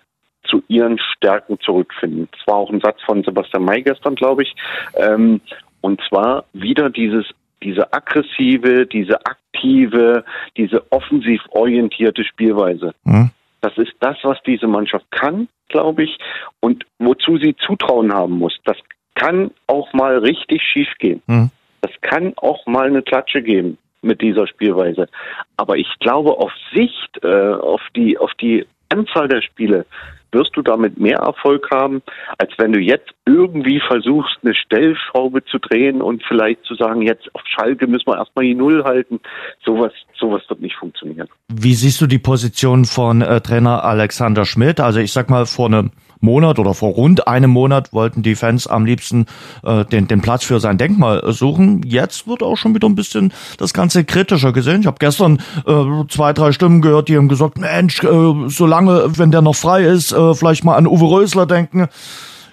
zu ihren Stärken zurückfinden. Das war auch ein Satz von Sebastian May gestern, glaube ich. Ähm, und zwar wieder dieses, diese aggressive, diese aktive, diese offensiv orientierte Spielweise. Mhm. Das ist das, was diese Mannschaft kann, glaube ich, und wozu sie Zutrauen haben muss. Das kann auch mal richtig schief gehen. Mhm. Das kann auch mal eine Klatsche geben mit dieser Spielweise. Aber ich glaube, auf Sicht, äh, auf die, auf die Anzahl der Spiele wirst du damit mehr Erfolg haben, als wenn du jetzt irgendwie versuchst, eine Stellschraube zu drehen und vielleicht zu sagen, jetzt auf Schalke müssen wir erstmal die Null halten. Sowas, sowas wird nicht funktionieren. Wie siehst du die Position von äh, Trainer Alexander Schmidt? Also ich sag mal, vor einem Monat oder vor rund einem Monat wollten die Fans am liebsten äh, den, den Platz für sein Denkmal suchen. Jetzt wird auch schon wieder ein bisschen das Ganze kritischer gesehen. Ich habe gestern äh, zwei, drei Stimmen gehört, die haben gesagt, Mensch, äh, solange, wenn der noch frei ist, äh, vielleicht mal an Uwe Rösler denken.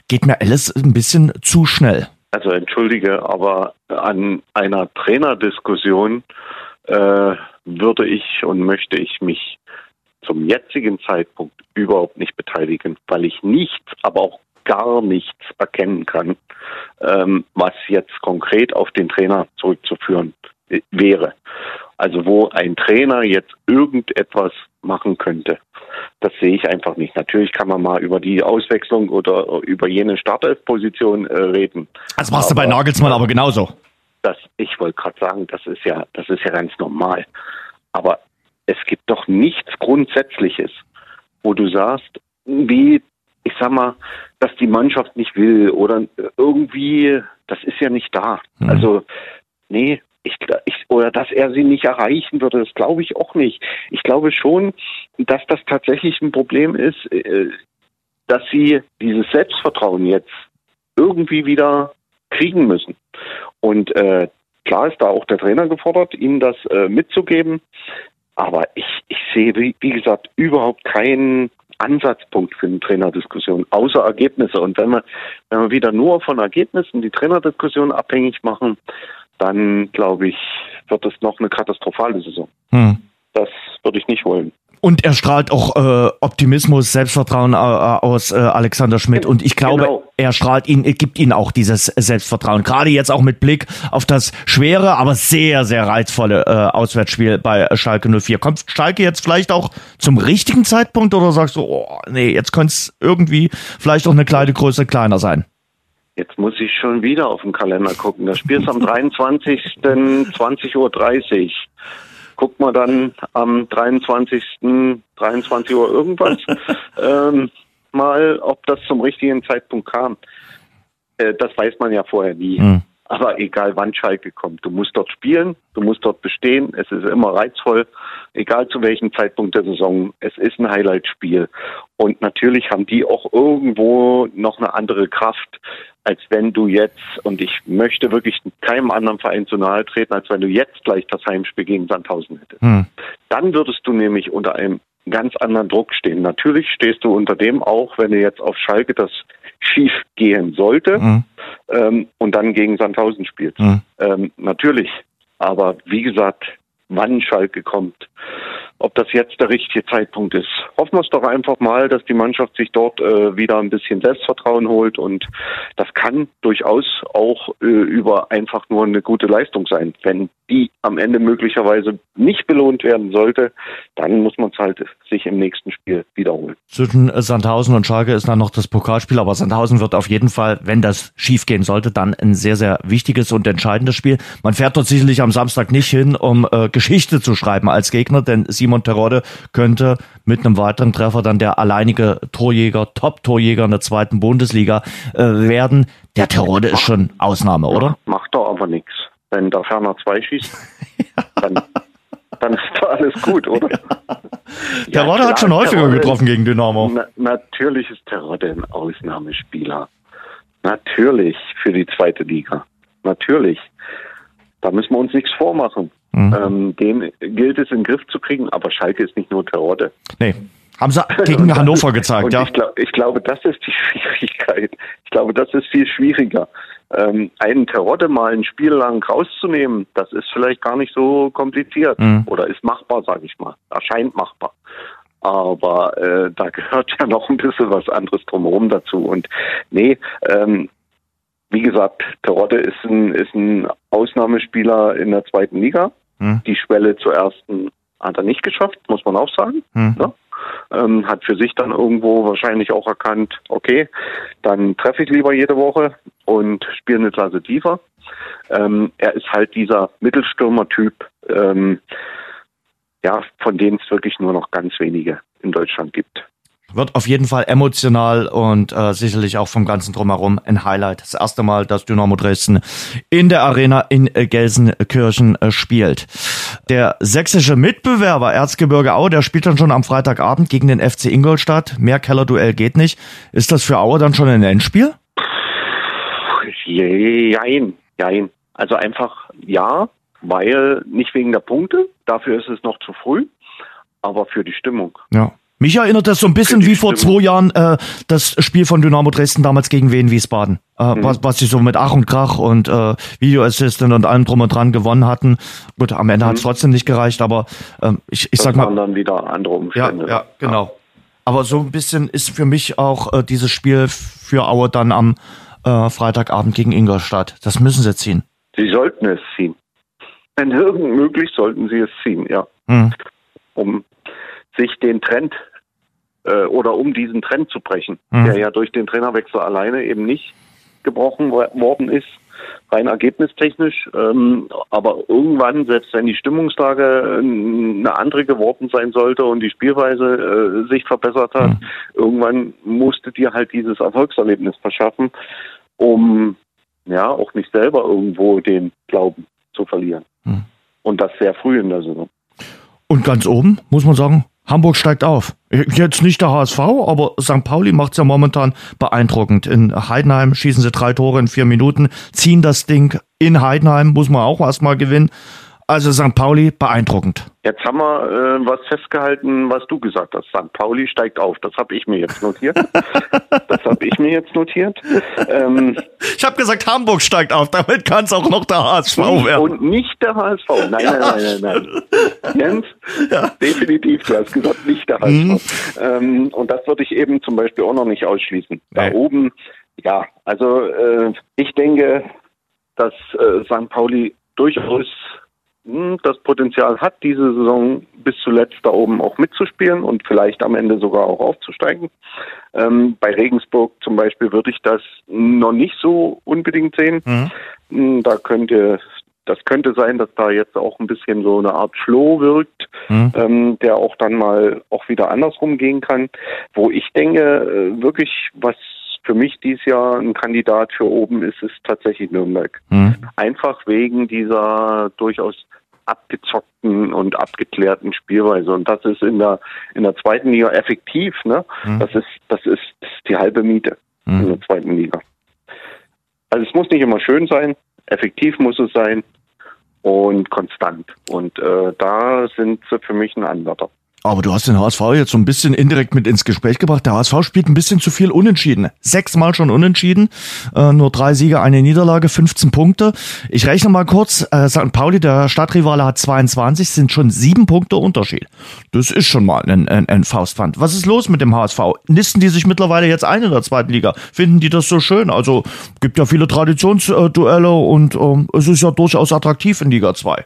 Geht mir alles ein bisschen zu schnell. Also entschuldige, aber an einer Trainerdiskussion äh, würde ich und möchte ich mich zum jetzigen Zeitpunkt überhaupt nicht beteiligen, weil ich nichts, aber auch gar nichts erkennen kann, ähm, was jetzt konkret auf den Trainer zurückzuführen wäre. Also wo ein Trainer jetzt irgendetwas machen könnte. Das sehe ich einfach nicht. Natürlich kann man mal über die Auswechslung oder über jene Startelfposition äh, reden. Das machst aber, du bei Nagelsmann aber genauso. Das, ich wollte gerade sagen, das ist ja, das ist ja ganz normal. Aber es gibt doch nichts Grundsätzliches, wo du sagst, wie, ich sag mal, dass die Mannschaft nicht will oder irgendwie, das ist ja nicht da. Mhm. Also, nee, ich, ich, oder dass er sie nicht erreichen würde, das glaube ich auch nicht. Ich glaube schon, dass das tatsächlich ein Problem ist, äh, dass sie dieses Selbstvertrauen jetzt irgendwie wieder kriegen müssen. Und äh, klar ist da auch der Trainer gefordert, ihnen das äh, mitzugeben. Aber ich, ich sehe, wie, wie gesagt, überhaupt keinen Ansatzpunkt für eine Trainerdiskussion, außer Ergebnisse. Und wenn wir, wenn wir wieder nur von Ergebnissen die Trainerdiskussion abhängig machen, dann glaube ich, wird es noch eine katastrophale Saison. Hm. Das würde ich nicht wollen. Und er strahlt auch äh, Optimismus, Selbstvertrauen äh, aus äh, Alexander Schmidt. Und ich glaube, genau. er strahlt ihn, gibt ihn auch dieses Selbstvertrauen. Gerade jetzt auch mit Blick auf das schwere, aber sehr, sehr reizvolle äh, Auswärtsspiel bei Schalke 04. Kommt Schalke jetzt vielleicht auch zum richtigen Zeitpunkt oder sagst du, oh, nee, jetzt könnte es irgendwie vielleicht auch eine kleine Größe kleiner sein? Jetzt muss ich schon wieder auf den Kalender gucken. Das Spiel ist am 23. 20.30 Uhr guckt man dann am 23. 23 Uhr irgendwas ähm, mal, ob das zum richtigen Zeitpunkt kam. Äh, das weiß man ja vorher nie. Mhm. Aber egal wann Schalke kommt, du musst dort spielen, du musst dort bestehen. Es ist immer reizvoll, egal zu welchem Zeitpunkt der Saison. Es ist ein Highlight-Spiel. Und natürlich haben die auch irgendwo noch eine andere Kraft, als wenn du jetzt, und ich möchte wirklich keinem anderen Verein zu nahe treten, als wenn du jetzt gleich das Heimspiel gegen Sandhausen hättest. Hm. Dann würdest du nämlich unter einem ganz anderen Druck stehen. Natürlich stehst du unter dem auch, wenn du jetzt auf Schalke das schief gehen sollte hm. ähm, und dann gegen Sandhausen spielst. Hm. Ähm, natürlich. Aber wie gesagt, wann Schalke kommt, ob das jetzt der richtige Zeitpunkt ist. Hoffen wir es doch einfach mal, dass die Mannschaft sich dort äh, wieder ein bisschen Selbstvertrauen holt und das kann durchaus auch äh, über einfach nur eine gute Leistung sein. Wenn die am Ende möglicherweise nicht belohnt werden sollte, dann muss man es halt sich im nächsten Spiel wiederholen. Zwischen Sandhausen und Schalke ist dann noch das Pokalspiel, aber Sandhausen wird auf jeden Fall, wenn das schiefgehen sollte, dann ein sehr, sehr wichtiges und entscheidendes Spiel. Man fährt dort sicherlich am Samstag nicht hin, um äh, Geschichte zu schreiben als Gegner, denn Simon Terodde könnte mit einem weiteren Treffer dann der alleinige Torjäger, Top-Torjäger in der zweiten Bundesliga äh, werden. Der Terodde ist schon Ausnahme, oder? Macht doch aber nichts. Wenn der Ferner zwei schießt, dann, dann ist doch alles gut, oder? Ja. Terodde ja, hat schon häufiger Terodde, getroffen gegen Dynamo. Na, natürlich ist Terodde ein Ausnahmespieler. Natürlich für die zweite Liga. Natürlich. Da müssen wir uns nichts vormachen. Mhm. Ähm, den gilt es in den Griff zu kriegen, aber Schalke ist nicht nur Terodde. Nee. Haben sie gegen Hannover gezeigt, ja? Ich, glaub, ich, glaube, das ist die Schwierigkeit. Ich glaube, das ist viel schwieriger. Ähm, einen Terodde mal ein Spiel lang rauszunehmen, das ist vielleicht gar nicht so kompliziert mhm. oder ist machbar, sage ich mal. Erscheint machbar. Aber äh, da gehört ja noch ein bisschen was anderes drumherum dazu. Und nee, ähm, wie gesagt, Terodde ist ein, ist ein Ausnahme Ausnahmespieler in der zweiten Liga. Hm. Die Schwelle zur ersten hat er nicht geschafft, muss man auch sagen. Hm. Ne? Ähm, hat für sich dann irgendwo wahrscheinlich auch erkannt, okay, dann treffe ich lieber jede Woche und spiele eine Klasse tiefer. Ähm, er ist halt dieser Mittelstürmer-Typ, ähm, ja, von denen es wirklich nur noch ganz wenige in Deutschland gibt. Wird auf jeden Fall emotional und äh, sicherlich auch vom ganzen Drumherum ein Highlight. Das erste Mal, dass Dynamo Dresden in der Arena in äh, Gelsenkirchen äh, spielt. Der sächsische Mitbewerber Erzgebirge Aue, der spielt dann schon am Freitagabend gegen den FC Ingolstadt. Mehr Kellerduell geht nicht. Ist das für Aue dann schon ein Endspiel? Jein, jein. Also einfach ja, weil nicht wegen der Punkte, dafür ist es noch zu früh, aber für die Stimmung. Ja. Mich erinnert das so ein bisschen wie vor zwei Jahren äh, das Spiel von Dynamo Dresden damals gegen Wien Wiesbaden, äh, mhm. was, was sie so mit Ach und Krach und äh, Video Assistant und allem drum und dran gewonnen hatten. Gut, am Ende mhm. hat es trotzdem nicht gereicht, aber äh, ich, ich das sag mal. dann wieder andere Umstände. Ja, ja genau. Ja. Aber so ein bisschen ist für mich auch äh, dieses Spiel für Aue dann am äh, Freitagabend gegen Ingolstadt. Das müssen sie ziehen. Sie sollten es ziehen. Wenn irgend möglich, sollten sie es ziehen, ja. Mhm. Um sich den Trend äh, oder um diesen Trend zu brechen, mhm. der ja durch den Trainerwechsel alleine eben nicht gebrochen worden ist, rein ergebnistechnisch. Ähm, aber irgendwann, selbst wenn die Stimmungslage äh, eine andere geworden sein sollte und die Spielweise äh, sich verbessert hat, mhm. irgendwann musste dir halt dieses Erfolgserlebnis verschaffen, um ja auch nicht selber irgendwo den Glauben zu verlieren. Mhm. Und das sehr früh in der Saison. Und ganz oben, muss man sagen, Hamburg steigt auf. Jetzt nicht der HSV, aber St. Pauli macht es ja momentan beeindruckend. In Heidenheim schießen sie drei Tore in vier Minuten, ziehen das Ding in Heidenheim, muss man auch erstmal gewinnen. Also St. Pauli beeindruckend. Jetzt haben wir äh, was festgehalten, was du gesagt hast. St. Pauli steigt auf. Das habe ich mir jetzt notiert. das habe ich mir jetzt notiert. Ähm, ich habe gesagt, Hamburg steigt auf. Damit kann es auch noch der HSV werden. Und nicht der HSV. Nein, ja. nein, nein, nein, nein. Jens, ja. definitiv. Du hast gesagt, nicht der HSV. Mhm. Ähm, und das würde ich eben zum Beispiel auch noch nicht ausschließen. Da nee. oben, ja, also äh, ich denke, dass äh, St. Pauli durchaus das Potenzial hat, diese Saison bis zuletzt da oben auch mitzuspielen und vielleicht am Ende sogar auch aufzusteigen. Ähm, bei Regensburg zum Beispiel würde ich das noch nicht so unbedingt sehen. Mhm. Hm, da könnte das könnte sein, dass da jetzt auch ein bisschen so eine Art Flow wirkt, mhm. ähm, der auch dann mal auch wieder andersrum gehen kann. Wo ich denke, äh, wirklich was für mich dieses Jahr ein Kandidat für oben ist, ist tatsächlich Nürnberg. Mhm. Einfach wegen dieser durchaus abgezockten und abgeklärten Spielweise. Und das ist in der in der zweiten Liga effektiv. Ne? Mhm. Das ist das ist, das ist die halbe Miete mhm. in der zweiten Liga. Also es muss nicht immer schön sein, effektiv muss es sein und konstant. Und äh, da sind sie für mich ein Anwärter. Aber du hast den HSV jetzt so ein bisschen indirekt mit ins Gespräch gebracht. Der HSV spielt ein bisschen zu viel unentschieden. Sechsmal schon unentschieden. Äh, nur drei Siege, eine Niederlage, 15 Punkte. Ich rechne mal kurz. Äh, St. Pauli, der Stadtrivale, hat 22, sind schon sieben Punkte Unterschied. Das ist schon mal ein, ein, ein Faustpfand. Was ist los mit dem HSV? Nisten die sich mittlerweile jetzt ein in der zweiten Liga? Finden die das so schön? Also gibt ja viele Traditionsduelle und äh, es ist ja durchaus attraktiv in Liga 2.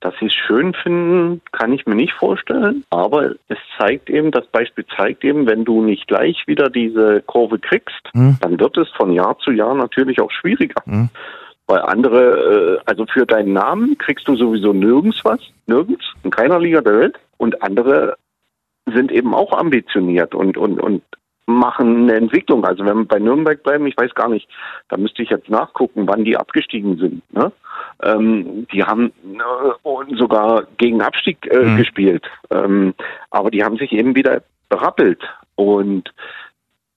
Dass sie es schön finden, kann ich mir nicht vorstellen. Aber es zeigt eben, das Beispiel zeigt eben, wenn du nicht gleich wieder diese Kurve kriegst, mhm. dann wird es von Jahr zu Jahr natürlich auch schwieriger. Mhm. Weil andere, äh, also für deinen Namen kriegst du sowieso nirgends was, nirgends, in keiner Liga der Welt. Und andere sind eben auch ambitioniert und, und, und machen eine Entwicklung. Also wenn wir bei Nürnberg bleiben, ich weiß gar nicht, da müsste ich jetzt nachgucken, wann die abgestiegen sind. Ne? Ähm, die haben äh, sogar gegen Abstieg äh, mhm. gespielt, ähm, aber die haben sich eben wieder berappelt und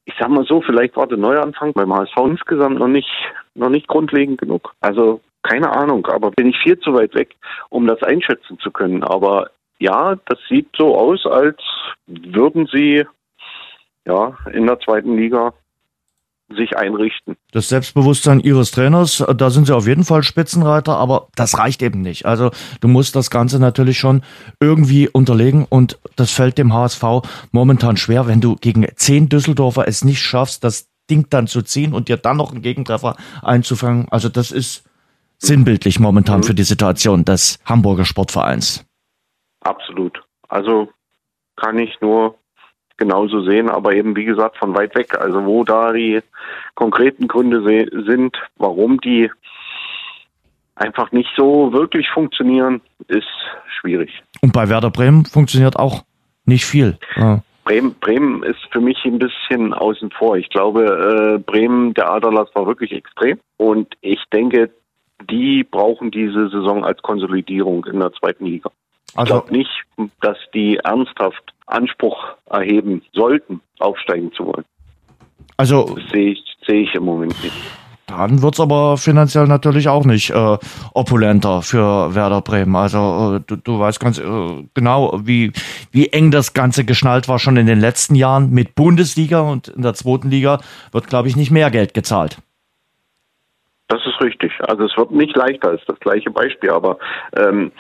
ich sag mal so, vielleicht war der Neuanfang beim HSV insgesamt noch nicht, noch nicht grundlegend genug. Also keine Ahnung, aber bin ich viel zu weit weg, um das einschätzen zu können. Aber ja, das sieht so aus, als würden sie ja, in der zweiten Liga sich einrichten. Das Selbstbewusstsein ihres Trainers, da sind sie auf jeden Fall Spitzenreiter, aber das reicht eben nicht. Also du musst das Ganze natürlich schon irgendwie unterlegen und das fällt dem HSV momentan schwer, wenn du gegen zehn Düsseldorfer es nicht schaffst, das Ding dann zu ziehen und dir dann noch einen Gegentreffer einzufangen. Also das ist sinnbildlich momentan mhm. für die Situation des Hamburger Sportvereins. Absolut. Also kann ich nur genauso sehen, aber eben wie gesagt von weit weg. Also wo da die konkreten Gründe sind, warum die einfach nicht so wirklich funktionieren, ist schwierig. Und bei Werder Bremen funktioniert auch nicht viel. Ja. Bremen, Bremen ist für mich ein bisschen außen vor. Ich glaube, äh, Bremen, der Aderlass war wirklich extrem. Und ich denke, die brauchen diese Saison als Konsolidierung in der zweiten Liga. Also, ich glaube nicht, dass die ernsthaft Anspruch erheben sollten, aufsteigen zu wollen. Also sehe ich, sehe ich im Moment nicht. Dann wird es aber finanziell natürlich auch nicht äh, opulenter für Werder Bremen. Also äh, du, du weißt ganz äh, genau, wie, wie eng das Ganze geschnallt war schon in den letzten Jahren mit Bundesliga und in der zweiten Liga wird, glaube ich, nicht mehr Geld gezahlt. Das ist richtig. Also es wird nicht leichter, ist das gleiche Beispiel, aber ähm,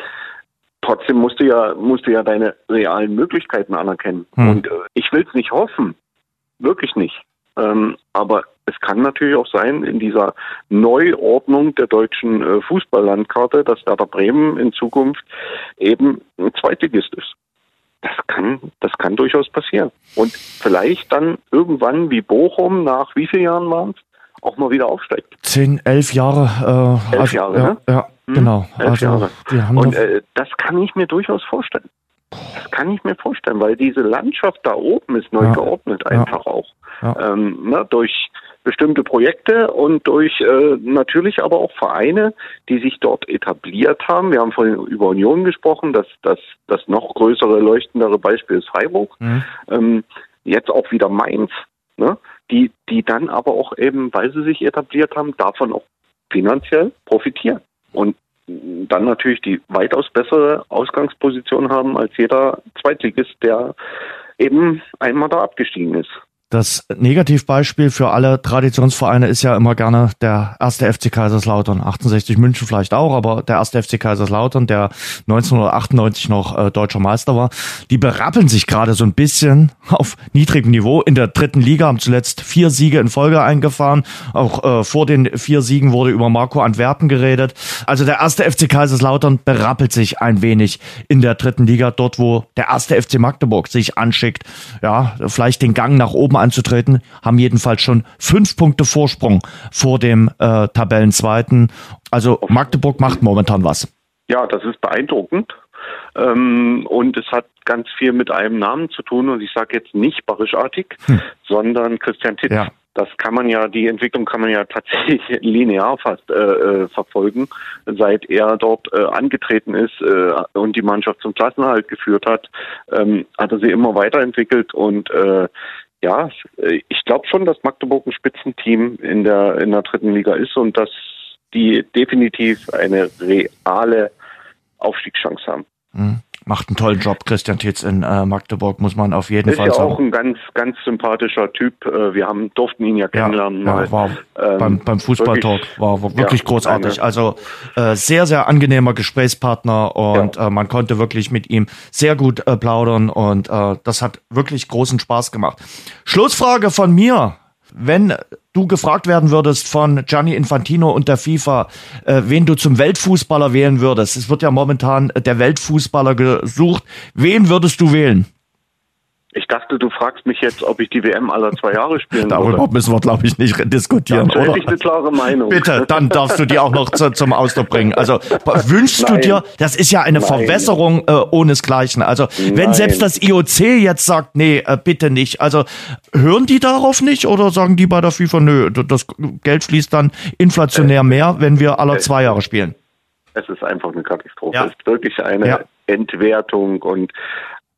trotzdem musst du ja, musst du ja deine realen Möglichkeiten anerkennen. Hm. Und äh, ich will es nicht hoffen, wirklich nicht. Ähm, aber es kann natürlich auch sein, in dieser Neuordnung der deutschen äh, Fußballlandkarte, dass Werder Bremen in Zukunft eben ein Zweitligist ist. Das kann, das kann durchaus passieren. Und vielleicht dann irgendwann wie Bochum nach wie vielen Jahren waren es, auch mal wieder aufsteigt. Zehn, elf Jahre. Äh, elf also, Jahre, ja, ne? Ja, hm, genau. Elf also, Jahre. Und äh, das kann ich mir durchaus vorstellen. Das kann ich mir vorstellen, weil diese Landschaft da oben ist neu ja, geordnet einfach ja, auch. Ja. Ähm, ne, durch bestimmte Projekte und durch äh, natürlich aber auch Vereine, die sich dort etabliert haben. Wir haben vorhin über Union gesprochen, dass das, das noch größere, leuchtendere Beispiel ist Freiburg. Mhm. Ähm, jetzt auch wieder Mainz, ne? Die, die dann aber auch eben, weil sie sich etabliert haben, davon auch finanziell profitieren. Und dann natürlich die weitaus bessere Ausgangsposition haben als jeder Zweitligist, der eben einmal da abgestiegen ist. Das Negativbeispiel für alle Traditionsvereine ist ja immer gerne der erste FC Kaiserslautern. 68 München vielleicht auch, aber der erste FC Kaiserslautern, der 1998 noch äh, deutscher Meister war, die berappeln sich gerade so ein bisschen auf niedrigem Niveau in der dritten Liga, haben zuletzt vier Siege in Folge eingefahren. Auch äh, vor den vier Siegen wurde über Marco Antwerpen geredet. Also der erste FC Kaiserslautern berappelt sich ein wenig in der dritten Liga, dort wo der erste FC Magdeburg sich anschickt, ja, vielleicht den Gang nach oben anzutreten, haben jedenfalls schon fünf Punkte Vorsprung vor dem äh, Tabellenzweiten. Also Magdeburg macht momentan was. Ja, das ist beeindruckend. Ähm, und es hat ganz viel mit einem Namen zu tun. Und ich sage jetzt nicht barischartig, hm. sondern Christian Titz. Ja. Das kann man ja, die Entwicklung kann man ja tatsächlich linear fast äh, äh, verfolgen, seit er dort äh, angetreten ist äh, und die Mannschaft zum Klassenerhalt geführt hat, ähm, hat er sie immer weiterentwickelt und äh, ja, ich glaube schon, dass Magdeburg ein Spitzenteam in der, in der dritten Liga ist und dass die definitiv eine reale Aufstiegschance haben. Mhm macht einen tollen Job, Christian Tietz in äh, Magdeburg, muss man auf jeden ist Fall sagen. Ist ja auch ein ganz, ganz sympathischer Typ. Äh, wir haben, durften ihn ja kennenlernen. Ja, ja war ähm, beim, beim Fußballtalk war, war wirklich ja, großartig. Eine, also äh, sehr, sehr angenehmer Gesprächspartner und ja. äh, man konnte wirklich mit ihm sehr gut äh, plaudern und äh, das hat wirklich großen Spaß gemacht. Schlussfrage von mir wenn du gefragt werden würdest von Gianni Infantino und der FIFA, äh, wen du zum Weltfußballer wählen würdest, es wird ja momentan der Weltfußballer gesucht, wen würdest du wählen? Ich dachte, du fragst mich jetzt, ob ich die WM aller zwei Jahre spielen Darüber würde. müssen wir, glaube ich, nicht diskutieren, Dann oder? ich eine klare Meinung. Bitte, dann darfst du die auch noch zu, zum Ausdruck bringen. Also wünschst Nein. du dir, das ist ja eine Nein. Verwässerung äh, ohnesgleichen. Also wenn Nein. selbst das IOC jetzt sagt, nee, äh, bitte nicht. Also hören die darauf nicht oder sagen die bei der FIFA, nö, das Geld fließt dann inflationär äh, mehr, wenn wir alle zwei Jahre spielen? Es ist einfach eine Katastrophe. Ja. Es ist wirklich eine ja. Entwertung und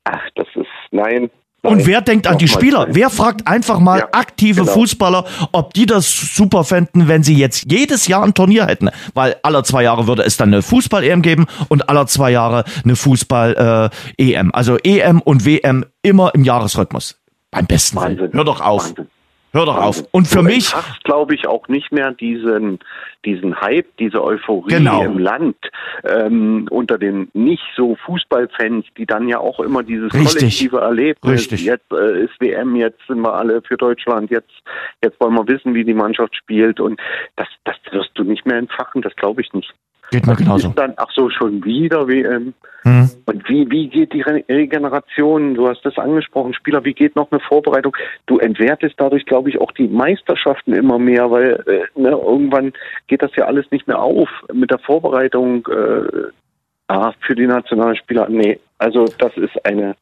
ach, das ist, nein, und wer denkt an die Spieler? Wer fragt einfach mal ja, aktive genau. Fußballer, ob die das super fänden, wenn sie jetzt jedes Jahr ein Turnier hätten? Weil alle zwei Jahre würde es dann eine Fußball-EM geben und alle zwei Jahre eine Fußball-EM. Äh, also EM und WM immer im Jahresrhythmus. Beim besten Wahnsinn. Hör doch auf. Wahnsinn. Hör doch auf. Und für mich. glaube ich, auch nicht mehr diesen, diesen Hype, diese Euphorie genau. im Land. ähm, unter den nicht so Fußballfans, die dann ja auch immer dieses Richtig. kollektive Erlebnis. Richtig. Jetzt äh, ist WM, jetzt sind wir alle für Deutschland, jetzt jetzt wollen wir wissen, wie die Mannschaft spielt und das das wirst du nicht mehr entfachen, das glaube ich nicht. Geht mir genauso. Dann ach so schon wieder WM. Hm. Und wie, wie geht die Re Regeneration? Du hast das angesprochen, Spieler, wie geht noch eine Vorbereitung? Du entwertest dadurch, glaube ich, auch die Meisterschaften immer mehr, weil äh, ne, irgendwann geht das ja alles nicht mehr auf mit der Vorbereitung äh, ah, für die Nationalspieler. Nee, also das ist eine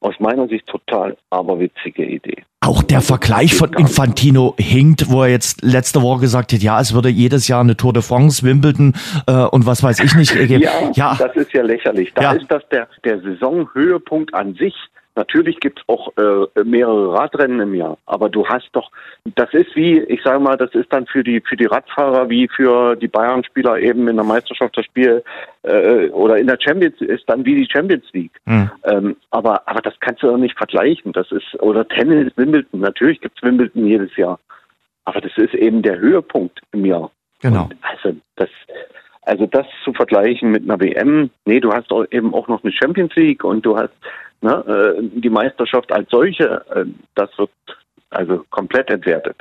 aus meiner Sicht total aberwitzige Idee. Auch der Vergleich von Infantino hinkt, wo er jetzt letzte Woche gesagt hat, ja, es würde jedes Jahr eine Tour de France, Wimbledon äh, und was weiß ich nicht geben. Ja, ja, das ist ja lächerlich. Da Ja. ist das der, der Saisonhöhepunkt an sich. Natürlich gibt's auch äh, mehrere Radrennen im Jahr, aber du hast doch, das ist wie, ich sage mal, das ist dann für die für die Radfahrer wie für die Bayern-Spieler eben in der Meisterschaft das Spiel äh, oder in der Champions ist dann wie die Champions League. Hm. Ähm, aber aber das kannst du doch nicht vergleichen. Das ist oder Tennis, Wimbledon. Natürlich gibt's Wimbledon jedes Jahr, aber das ist eben der Höhepunkt im Jahr. genau. Und also das, also das zu vergleichen mit einer WM, nee, du hast auch eben auch noch eine Champions League und du hast ne, äh, die Meisterschaft als solche, äh, das wird also komplett entwertet.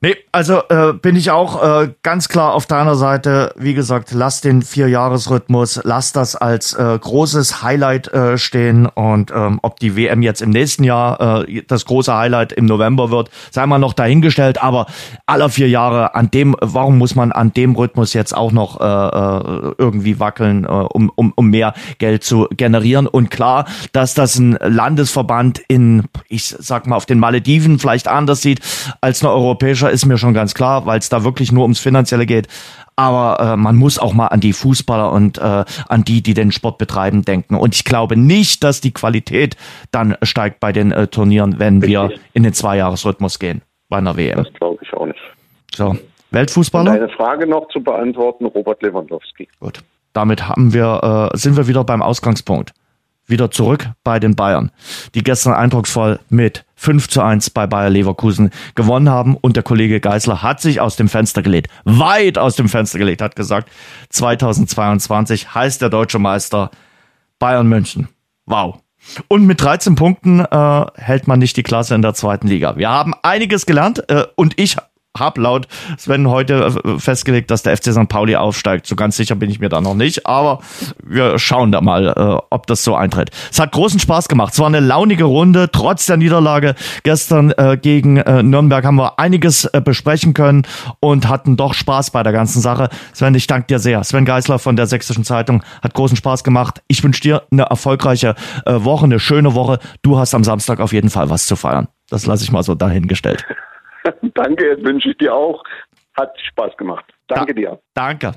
Nee, also äh, bin ich auch äh, ganz klar auf deiner Seite. Wie gesagt, lass den Vierjahresrhythmus, lass das als äh, großes Highlight äh, stehen und ähm, ob die WM jetzt im nächsten Jahr äh, das große Highlight im November wird, sei mal noch dahingestellt. Aber aller vier Jahre an dem, warum muss man an dem Rhythmus jetzt auch noch äh, äh, irgendwie wackeln, äh, um, um, um mehr Geld zu generieren? Und klar, dass das ein Landesverband in, ich sag mal, auf den Malediven vielleicht anders sieht als eine europäische ist mir schon ganz klar, weil es da wirklich nur ums Finanzielle geht. Aber äh, man muss auch mal an die Fußballer und äh, an die, die den Sport betreiben, denken. Und ich glaube nicht, dass die Qualität dann steigt bei den äh, Turnieren, wenn wir in den Zweijahresrhythmus gehen bei einer WM. Das glaube ich auch nicht. So, Weltfußballer? deine Frage noch zu beantworten, Robert Lewandowski. Gut. Damit haben wir, äh, sind wir wieder beim Ausgangspunkt. Wieder zurück bei den Bayern, die gestern eindrucksvoll mit 5 zu 1 bei Bayer Leverkusen gewonnen haben. Und der Kollege Geisler hat sich aus dem Fenster gelegt, weit aus dem Fenster gelegt, hat gesagt, 2022 heißt der deutsche Meister Bayern München. Wow. Und mit 13 Punkten äh, hält man nicht die Klasse in der zweiten Liga. Wir haben einiges gelernt äh, und ich habe laut Sven heute äh, festgelegt, dass der FC St. Pauli aufsteigt. So ganz sicher bin ich mir da noch nicht, aber wir schauen da mal, äh, ob das so eintritt. Es hat großen Spaß gemacht. Es war eine launige Runde, trotz der Niederlage gestern äh, gegen äh, Nürnberg haben wir einiges äh, besprechen können und hatten doch Spaß bei der ganzen Sache. Sven, ich danke dir sehr. Sven Geisler von der Sächsischen Zeitung hat großen Spaß gemacht. Ich wünsche dir eine erfolgreiche äh, Woche, eine schöne Woche. Du hast am Samstag auf jeden Fall was zu feiern. Das lasse ich mal so dahingestellt. Danke, wünsche ich dir auch. Hat Spaß gemacht. Danke dir. Danke.